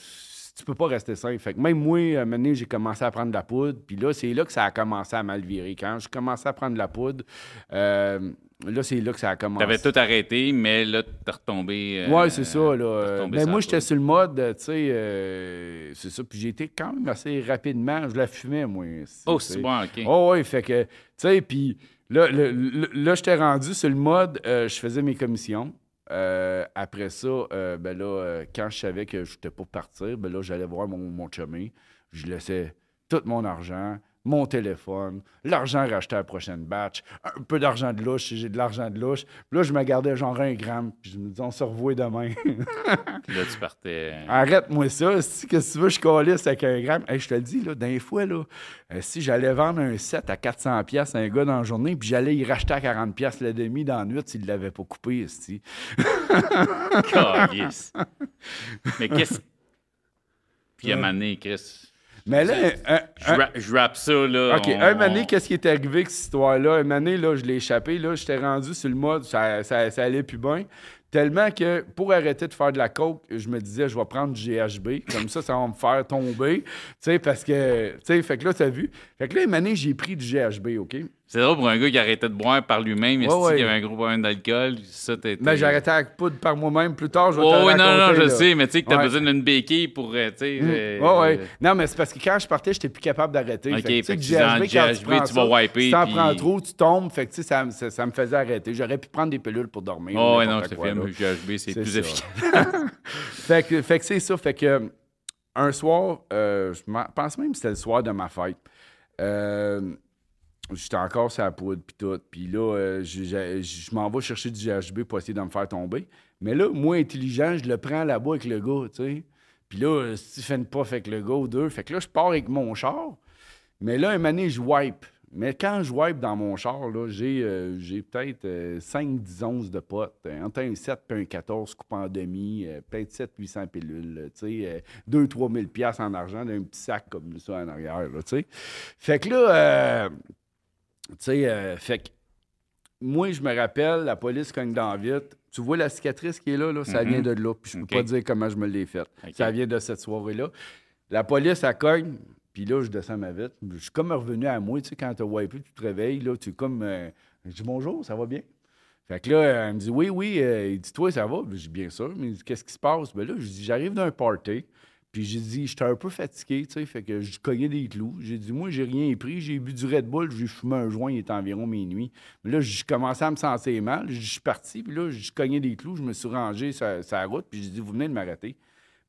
tu peux pas rester sain. Fait que même moi, à un moment donné, j'ai commencé à prendre de la poudre. Puis là, c'est là que ça a commencé à mal virer. Quand j'ai commencé à prendre de la poudre, euh, là, c'est là que ça a commencé. T'avais tout arrêté, mais là, t'es retombé. euh, Ouais, c'est ça, là. Mais sur moi, j'étais sur le mode, tu sais, euh, c'est ça. Puis j'ai été quand même assez rapidement. Je la fumais, moi. Oh, c'est bon, OK. Oh, oui, fait que, tu sais, puis là, le- le- là, j'étais rendu sur le mode, euh, je faisais mes commissions. Euh, après ça, euh, ben là, euh, quand je savais que je n'étais pas partir, ben là, j'allais voir mon, mon chumé. Je laissais tout mon argent, mon téléphone, l'argent racheté à la prochaine batch, un peu d'argent de louche, si j'ai de l'argent de louche. Puis là, je me gardais genre un gramme, puis je me disais, on se revoit demain. Puis là, tu partais. Arrête-moi ça. Si que tu veux, je calisse avec un gramme. Hey, je te le dis, là, d'un fois, là, euh, si j'allais vendre un set à 400$ piastres à un gars dans la journée, puis j'allais y racheter à 40$ piastres la demi dans la nuit s'il ne l'avait pas coupé. Calisse. Mais qu'est-ce. Puis à donné, Chris. Mais là, un, Je, un- ra- je rappe ça, là. OK, on- un on- qu'est-ce qui est arrivé avec cette histoire-là? Un donné, là, je l'ai échappé, là, j'étais rendu sur le mode, ça, ça, ça allait plus bien. Tellement que pour arrêter de faire de la coke, je me disais, je vais prendre du GHB. Comme ça, ça va me faire tomber. Tu sais, parce que, tu sais, fait que là, t'as vu. Fait que là, un moment donné, j'ai pris du GHB, OK? C'est drôle pour un gars qui arrêtait de boire par lui-même, Ouais, ouais. qu'il y avait un gros problème d'alcool. Ça, t'étais. Mais j'ai arrêté avec poudre par moi-même. Plus tard, je vais Oh, te oui, non, non, je là. sais, mais tu sais que t'as Ouais. besoin d'une béquille pour. euh, tu sais. euh, Ouais, ouais. euh, Non, mais c'est parce que quand je partais, j'étais plus capable d'arrêter. Ok, fait que, tu sais, fait que quand GHB, prends tu vas wiper, Si t'en puis- prends trop, tu tombes. Fait que, tu sais, ça, me- ça, ça me faisait arrêter. J'aurais pu prendre des pilules pour dormir. Oh, non, Le GHB, c'est plus ça. efficace. fait que, fait que c'est ça. Fait que un soir, euh, je pense même que c'était le soir de ma fête. Euh, j'étais encore sur la poudre, puis tout. Puis là, euh, je- je je m'en vais chercher du GHB pour essayer de me faire tomber. Mais là, moi, intelligent, je le prends là-bas avec le gars, tu sais. Puis là, si tu fais une puff avec le gars ou deux, fait que là, je pars avec mon char. Mais là, un moment donné, je wipe. Mais quand je wipe dans mon char, là, j'ai, euh, j'ai peut-être 5-10 onces de potes. euh, Entre un 7 et un 14 coupé en demi, euh, peut-être 700-800 pilules, là, tu sais, 2-3 000 piastres en argent dans un petit sac comme ça en arrière, là, tu sais. Fait que là, euh, tu sais, euh, fait que moi, je me rappelle, la police cogne dans la vitre. Tu vois la cicatrice qui est là, là? Ça Mhm. vient de là. Puis je peux pas dire comment je me l'ai faite. Ça vient de cette soirée-là. La police, elle cogne. Puis là, je descends ma vitre. Je suis comme revenu à moi. Tu sais, quand tu as wipé, tu te réveilles. Là, tu comme. euh, je dis bonjour, ça va bien? Fait que là, elle me dit oui, oui. euh, il dit toi, ça va? Je dis bien sûr. Mais qu'est-ce qui se passe? Ben là, je dis j'arrive d'un party. Puis j'ai dit, j'étais un peu fatigué, tu sais, fait que je cognais des clous. J'ai dit, moi, j'ai rien pris, j'ai bu du Red Bull, j'ai fumé un joint, il était environ minuit. Mais là, je commençais à me sentir mal, je suis parti, puis là, je cognais des clous, je me suis rangé sur, sur la route, puis j'ai dit, vous venez de m'arrêter.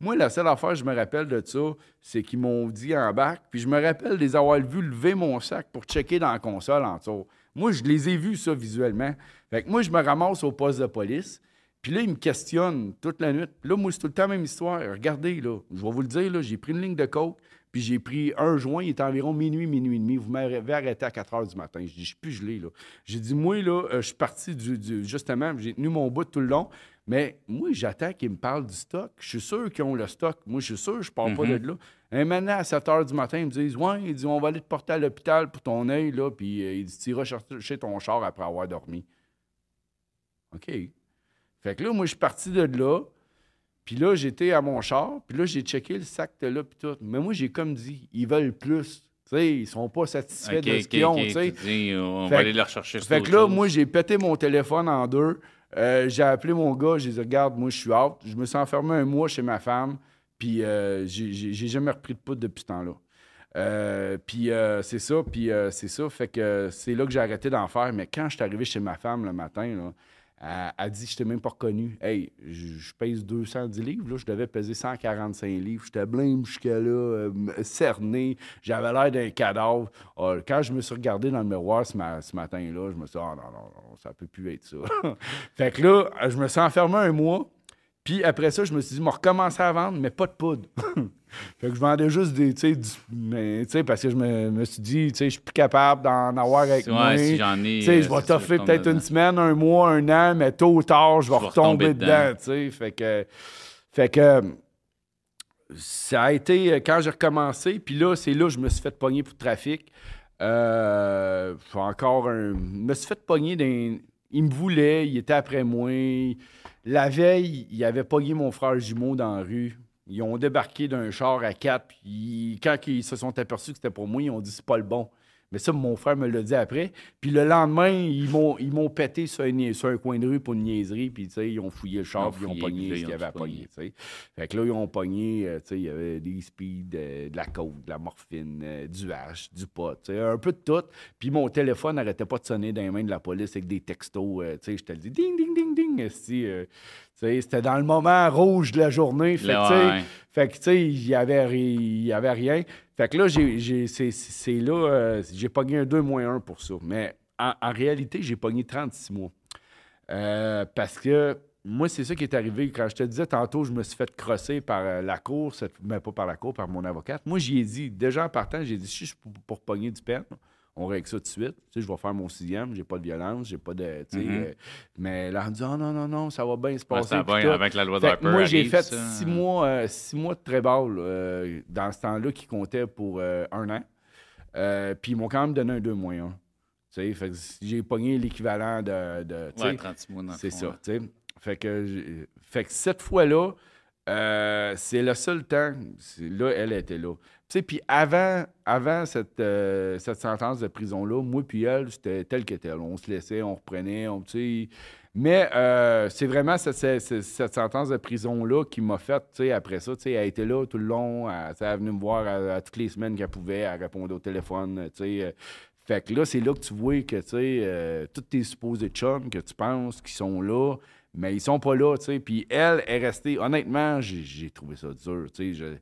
Moi, la seule affaire je me rappelle de ça, c'est qu'ils m'ont dit en bac, puis je me rappelle les avoir vus lever mon sac pour checker dans la console en dessous. Moi, je les ai vus, ça, visuellement. Fait que moi, je me ramasse au poste de police. Puis là, il me questionne toute la nuit. Là, moi, c'est tout le temps la même histoire. Regardez, là, je vais vous le dire, là, j'ai pris une ligne de coke, puis j'ai pris un joint, il est environ minuit, minuit et demi. Vous m'avez arrêté à 4 heures du matin. Je dis, je suis plus gelé, là. J'ai dit, moi, là, euh, je suis parti du, du- justement, j'ai tenu mon bout tout le long. Mais moi, j'attends qu'ils me parlent du stock. Je suis sûr qu'ils ont le stock. Moi, je suis sûr, je pars pas Mhm. de là. Un maintenant, à 7 heures du matin, ils me disent Ouais, ils disent, on va aller te porter à l'hôpital pour ton œil, là, puis euh, ils disent, tu iras chercher ton char après avoir dormi. OK. Fait que là, moi, je suis parti de là. Puis là, j'étais à mon char. Puis là, j'ai checké le sac de là, puis tout. Mais moi, j'ai comme dit, ils veulent plus. Tu sais, ils sont pas satisfaits de ce qu'ils ont, OK. tu sais. Tu dis, on Fait va aller le rechercher. c'est Fait que là, chose. moi, j'ai pété mon téléphone en deux. Euh, j'ai appelé mon gars, j'ai dit Regarde, moi, je suis out. Je me suis enfermé un mois chez ma femme, puis euh, j'ai jamais repris de poudre depuis ce temps-là. Euh, puis euh, c'est ça, puis c'est ça. Fait que c'est là que j'ai arrêté d'en faire. Mais quand je suis arrivé chez ma femme le matin, là, elle dit Je t'ai même pas reconnu. Hey, je pèse 210 livres. Je devais peser 145 livres. J'étais blême jusqu'à là, euh, cerné. J'avais l'air d'un cadavre. Ah, quand je me suis regardé dans le miroir ce, ce matin-là, je me suis dit Ah non, non, non, ça peut plus être ça. fait que là, je me suis enfermé un mois. Puis après ça, je me suis dit, je vais recommencer à vendre, mais pas de poudre. fait que je vendais juste des, tu sais, du- mais, tu sais, parce que je me, me suis dit, tu sais, je suis plus capable d'en avoir avec Ouais, moi. si j'en ai. Tu sais, euh, je vais c'est sûr, toffer peut-être une semaine, un mois, un an, mais tôt ou tard, je vais retomber retomber dedans, dedans. tu sais. Fait que, fait que ça a été euh, quand j'ai recommencé, puis là, c'est là que je me suis fait pogner pour le trafic. Euh, encore un. Je me suis fait pogner d'un. Il me voulait, il était après moi. La veille, il avait pogné mon frère jumeau dans la rue. Ils ont débarqué d'un char à quatre, puis quand ils se sont aperçus que c'était pour moi, ils ont dit c'est pas le bon. Mais ça, mon frère me l'a dit après. Puis le lendemain, ils m'ont, ils m'ont pété sur un, sur un coin de rue pour une niaiserie. Puis, tu sais, ils ont fouillé le Ils char, ont puis ils ont pogné ce ils qu'il y ont avait à pogner, tu sais. Fait que là, ils ont pogné, euh, tu sais, il y avait des speeds, euh, de la coke, de la morphine, euh, du hash, du pot, tu sais, un peu de tout. Puis mon téléphone n'arrêtait pas de sonner dans les mains de la police avec des textos, euh, tu sais, je te le dis, ding, ding, ding, ding, euh, c'était dans le moment rouge de la journée. Fait que, tu sais, ouais. fait que, tu sais, il y avait, y avait rien. Fait que là, c'est, là, euh, j'ai pogné un 2 moins 1 pour ça. Mais en, en réalité, j'ai pogné 36 mois. Euh, parce que moi, c'est ça qui est arrivé. Quand je te disais tantôt, je me suis fait crosser par euh, la cour, mais pas par la cour, par mon avocate. Moi, j'y ai dit, déjà en partant, j'ai dit, si je suis pour, pour pogner du peine, on règle ça tout de suite. Tu sais, je vais faire mon sixième, j'ai pas de violence, j'ai pas de. tu sais, Mhm. euh, mais là, on dit, oh non, non, non, ça va bien se Ouais, passer. ça puis va tout. avec la loi Draper. moi, j'ai fait ça. six mois, euh, six mois de trébal euh, dans ce temps-là qui comptait pour un an. Puis ils m'ont quand même donné un 2 moins 1. Tu sais, j'ai pogné l'équivalent de. de tu sais, Ouais, 36 mois dans le c'est ça, tu sais. Fait que, fait que cette fois-là, c'est le seul temps. Là, elle était là. Puis avant, avant cette, euh, cette sentence de prison-là, moi puis elle, c'était tel que tel. On se laissait, on reprenait, on. Mais euh, c'est vraiment cette, cette- sentence de prison-là qui m'a fait, tu sais, après ça, tu sais, elle était là tout le long, elle, elle venait me voir à, toutes les semaines qu'elle pouvait, elle répondait au téléphone, tu sais. euh, fait que là, c'est là que tu vois que, tu sais, euh, tous tes supposés chums que tu penses qui sont là, mais ils sont pas là, tu sais. Puis elle est restée, honnêtement, j'ai trouvé ça dur, tu sais. je-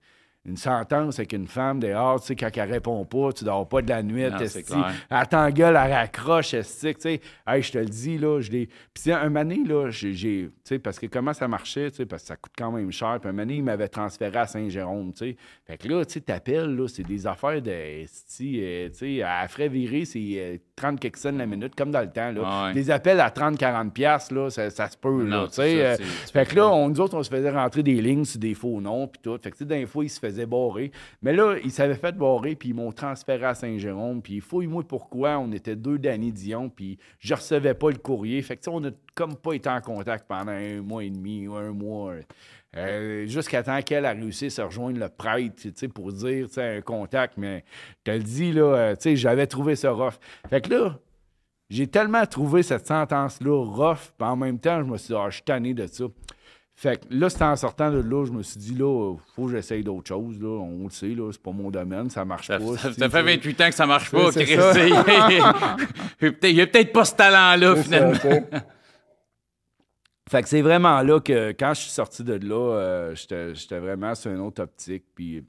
une sentence avec une femme dehors, tu sais, quand elle répond pas, tu dors pas de la nuit, Non, esti. clair. Elle t'engueule, elle raccroche, esti, tu sais. Hey, je te le dis, là, je l'ai... Puis c'est un mané, là, j'ai... Tu sais, parce que comment ça marchait, tu sais, parce que ça coûte quand même cher. Puis un mané, il m'avait transféré à Saint-Jérôme, tu sais. Fait que là, tu sais, t'appelles, là, c'est des affaires de... euh, tu sais, à frais virés, c'est euh, 30 quelques cents la minute, comme dans le temps, là. Ah ouais. Des appels à 30-40 piastres, là, ça, ça se peut, là, ça, euh, fait que là, on, nous autres, on se faisait rentrer des lignes sur des faux noms, puis tout. Fait que, tu sais, d'un fois, ils se faisaient barrer. Mais là, ils s'avaient fait barrer, puis ils m'ont transféré à Saint-Jérôme. Puis fouille-moi pourquoi. On était deux Danny Dion, puis je recevais pas le courrier. Fait que, tu sais, on a comme pas été en contact pendant un mois et demi ou un mois. Euh, Jusqu'à temps qu'elle a réussi à se rejoindre le prêtre, tu sais, pour dire, un contact. Mais je te le dis, là, euh, tu sais, j'avais trouvé ça rough. Fait que là, j'ai tellement trouvé cette sentence-là rough, puis en même temps, je me suis dit, ah, je suis tanné de ça. Fait que là, c'était en sortant de là, je me suis dit, là, faut que j'essaye d'autres choses. Là. On le sait, là, c'est pas mon domaine, ça marche Ça, pas. ça- ça fait tu sais. 28 ans que ça marche pas, Chris. Il y a peut-être- pas ce talent-là, finalement. Fait que c'est vraiment là que quand je suis sorti de là, euh, j'étais vraiment sur une autre optique. Puis,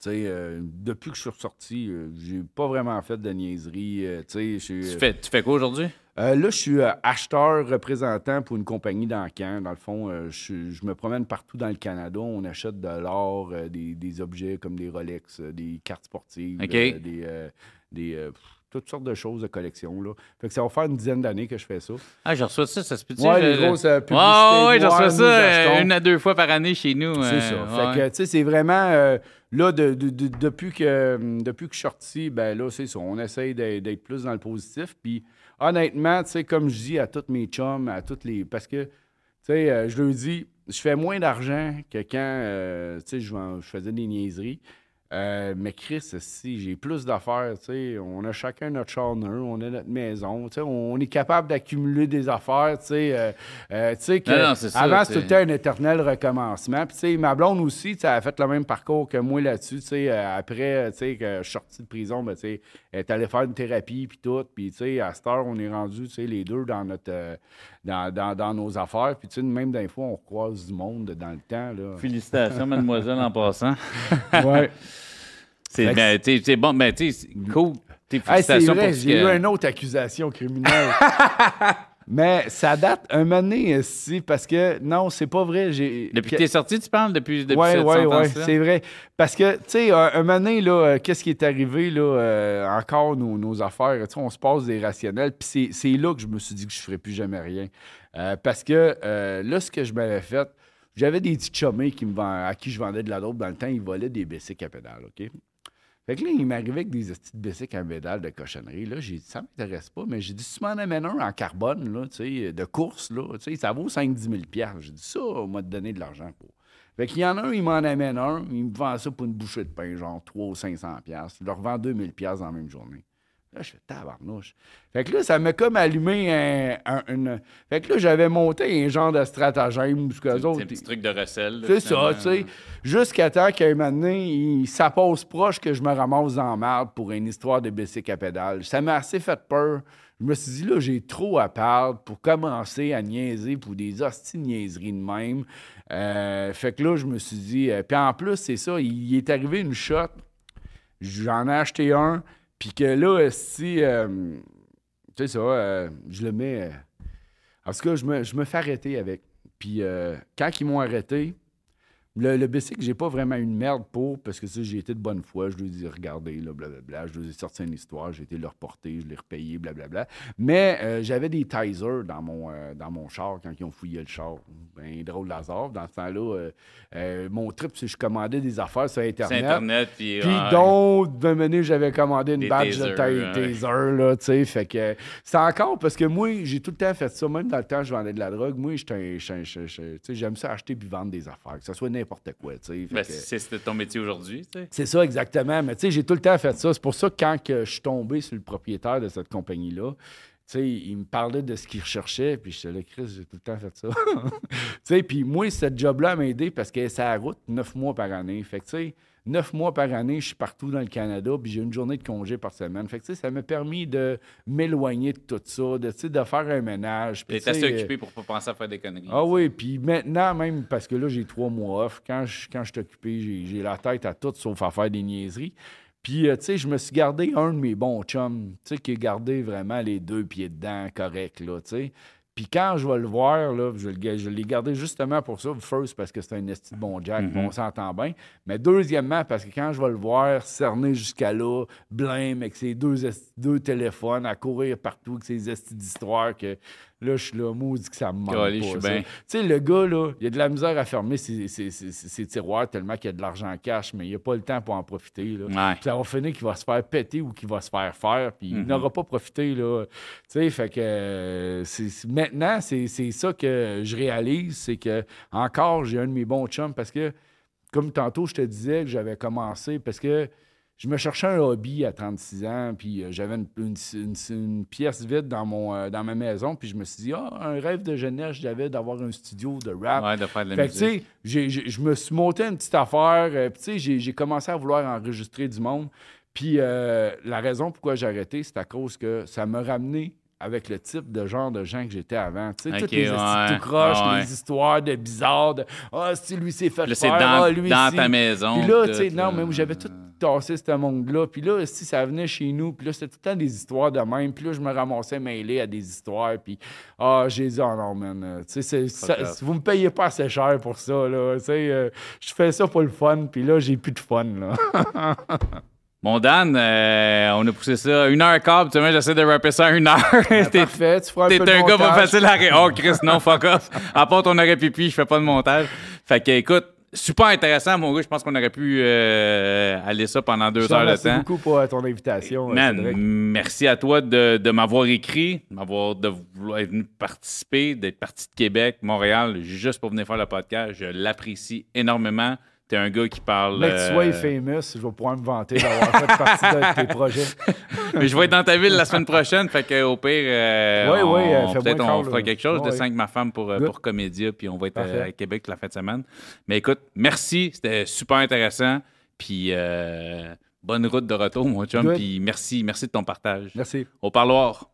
tu sais, euh, depuis que je suis ressorti, euh, j'ai pas vraiment fait de niaiserie. euh, tu fais, tu fais quoi aujourd'hui? Là, je suis acheteur représentant pour une compagnie d'Ancan. Dans le fond, je, me promène partout dans le Canada. On achète de l'or, des, des objets comme des Rolex, des cartes sportives, des, des, pff, toutes sortes de choses de collection. Là. Fait que ça va faire une dizaine d'années que je fais ça. Ah, je reçois ça, ça se peut-tu? Ouais, les grosses euh, publicités. Ouais, ouais, je reçois ça euh, une à deux fois par année chez nous. C'est euh, ça. Fait que, tu sais, c'est vraiment. euh, là, de- de- de- depuis, que, hum, depuis que je suis sorti, ben là, c'est ça. On essaye d'être plus dans le positif. Puis, honnêtement, tu sais, comme je dis à tous mes chums, à toutes les. Parce que, tu sais, euh, je leur dis, je fais moins d'argent que quand, euh, tu sais, je faisais des niaiseries. Euh, mais Chris, si j'ai plus d'affaires, tu sais, on a chacun notre char neuf, on a notre maison, tu sais, on est capable d'accumuler des affaires, tu sais, euh, euh, tu sais que Non, non, c'est ça, avant c'était tout sais. le temps un éternel recommencement. Puis tu sais, ma blonde aussi, tu sais, elle a fait le même parcours que moi là-dessus, tu sais, euh, après, tu sais, que je suis sorti de prison, ben, tu sais, elle est allée faire une thérapie puis tout, puis tu sais, à cette heure, on est rendu, tu sais, les deux dans notre, euh, dans, dans- dans nos affaires, puis tu sais, même des fois, on croise du monde dans le temps, là. Félicitations, mademoiselle, en passant. ouais. C'est ben, tu sais, c'est bon, ben, tu cool. Tes Hey, vrai, j'ai eu une autre accusation criminelle. Mais ça date un moment donné, si, parce que non, c'est pas vrai. Depuis que- t'es sorti, tu parles, depuis, depuis Oui, oui, oui, c'est vrai. Parce que, tu sais, un, un moment donné, là, euh, qu'est-ce qui est arrivé, là, euh, encore nos, nos affaires, tu sais, on se passe des rationnels, puis c'est- là que je me suis dit que je ferais plus jamais rien. Euh, parce que euh, là, ce que je m'avais fait, j'avais des petits chummés qui me vend- à qui je vendais de la dope dans le temps, ils volaient des bicycles à pédales, OK? Fait que là, il m'arrivait avec des petites bicycles à pédales de cochonnerie. Là, j'ai dit, ça m'intéresse pas, mais j'ai dit, si tu m'en amènes un en carbone, là, tu sais, de course, là, tu sais, ça vaut 5-10 000 J'ai dit, ça, on m'a donné de l'argent pour. Fait qu'il y en a un, il m'en amène un, il me vend ça pour une bouchée de pain, genre 300 ou 500 pièces. Je leur vends 2000 pièces dans la même journée. Là, je fais tabarnouche. Fait que là, ça m'a comme allumé un, un- une... Fait que là, j'avais monté un genre de stratagème, parce que C'est les autres... un petit truc de recel. C'est ça, tu sais. Jusqu'à temps qu'à un moment donné, il- ça passe proche que je me ramasse la merde pour une histoire de bicycle à pédale. Ça m'a assez fait peur. Je me suis dit, là, j'ai trop à perdre pour commencer à niaiser pour des hosties niaiseries de même. Euh, fait que là, je me suis dit... euh, puis en plus, c'est ça, il, il est arrivé une shot. J'en ai acheté un. Puis que là, si... euh, tu sais ça, euh, je le mets... euh, en tout cas, je me, je me fais arrêter avec. Puis euh, quand ils m'ont arrêté, le, le bicycle, j'ai pas vraiment une merde pour, parce que ça, j'ai été de bonne foi. Je lui ai dit, regardez, là, blablabla. Je lui ai sorti une histoire, j'ai été le reporter, je l'ai repayé, blablabla. Mais euh, j'avais des Tizer dans mon, euh, dans mon char quand ils ont fouillé le char. Ben, drôle d'hasard. Dans ce temps-là, euh, mon trip, c'est que je commandais des affaires sur C'est Internet. Internet, puis... Puis ouais. donc, d'un moment j'avais commandé une Des badge de tasers, ta- ouais. taser, là, tu sais. Fait que c'est encore parce que moi, j'ai tout le temps fait ça. Même dans le temps, je vendais de la drogue. Moi, j'aime ça acheter puis vendre des affaires, que ce soit n'importe quoi, Ben, c'est c'était ton métier aujourd'hui, c'est ça, exactement. Mais j'ai tout le temps fait ça. C'est pour ça que quand que je suis tombé sur le propriétaire de cette compagnie-là, il me parlait de ce qu'il recherchait, puis j'étais là, Chris, j'ai tout le temps fait ça. puis moi, cette job-là m'a aidé parce que la route neuf mois par année. Fait que, neuf mois par année, je suis partout dans le Canada, puis j'ai une journée de congé par semaine. Fait que, ça m'a permis de m'éloigner de tout ça, de, faire un ménage. tu assez occupé pour pas penser à faire des conneries. ah oui, puis maintenant, même parce que là, j'ai trois mois off, quand je, quand je suis occupé, j'ai, la tête à tout sauf à faire des niaiseries. Puis, euh, tu sais, je me suis gardé un de mes bons chums, tu sais, qui a gardé vraiment les deux pieds dedans, correct, là, tu sais. Puis quand je vais le voir, là, je, l'ai gardé justement pour ça. First, parce que c'est un esti de bon Jack, puis on s'entend bien. Mais deuxièmement, parce que quand je vais le voir cerné jusqu'à là, blême, avec ses deux, deux téléphones, à courir partout avec ses estis d'histoire, que là, je suis là, maudit que ça me manque pas. Tu sais, le gars, là, il a de la misère à fermer ses, ses- ses- tiroirs tellement qu'il y a de l'argent cash, mais il n'a pas le temps pour en profiter. Là. Ouais. Puis ça va finir qu'il va se faire péter ou qu'il va se faire faire, puis Mhm. il n'aura pas profité. Là. Tu sais, fait que euh, maintenant, c'est c'est ça que je réalise, c'est que encore, j'ai un de mes bons chums parce que, comme tantôt, je te disais que j'avais commencé parce que je me cherchais un hobby à 36 ans, puis euh, j'avais une, une- une- une pièce vide dans, mon, euh, dans ma maison, puis je me suis dit, ah, un rêve de jeunesse, j'avais d'avoir un studio de rap. Ouais, de faire de la Fait que, tu musique. sais, je me suis monté une petite affaire. euh, puis, tu sais, j'ai- commencé à vouloir enregistrer du monde. Puis, la raison pourquoi j'ai arrêté, c'est à cause que ça m'a ramené avec le type de genre de gens que j'étais avant. Tu sais, toutes les ouais, tout croches, ouais. les histoires de bizarres, de « Ah, si lui s'est fait Là, faire, dans, ah, lui dans ta maison. Puis là, tu sais, non, mais j'avais tout tassé ce monde-là. Puis là, si ça venait chez nous, puis là, c'était tout le temps des histoires de même. Puis là, je me ramassais mêlé à des histoires. Puis, ah, j'ai dit, oh non, man. euh, Tu sais, vous me payez pas assez cher pour ça, là. Tu sais, euh, je fais ça pour le fun. Puis là, j'ai plus de fun, là. Bon, Dan, euh, on a poussé ça une heure quart, puis j'essaie de rapper ça une heure. T'es Parfait, tu feras un peu de un gars pas facile à ré- Oh, Chris, non, fuck off. À part ton arrêt pipi, je fais pas de montage. Fait que, écoute, super intéressant, mon gars. Je pense qu'on aurait pu euh, aller ça pendant deux heures de temps. beaucoup pour euh, ton invitation, Man, Cédric. merci à toi de, de m'avoir écrit, de m'avoir de vouloir être venu participer, d'être parti de Québec, Montréal, juste pour venir faire le podcast. Je l'apprécie énormément. T'es un gars qui parle. Mais que tu sois euh, famous, je vais pouvoir me vanter d'avoir fait partie de tes projets. mais je vais être dans ta ville la semaine prochaine, fait que au pire, euh, on- euh, peut-être on fera quelque chose. De ouais. 5 ma femme pour, Good. pour Comédia, puis on va être Parfait. à Québec la fin de semaine. Mais écoute, merci, c'était super intéressant. Puis euh, bonne route de retour, mon chum. Good. Puis merci, merci de ton partage. Merci. Au parloir.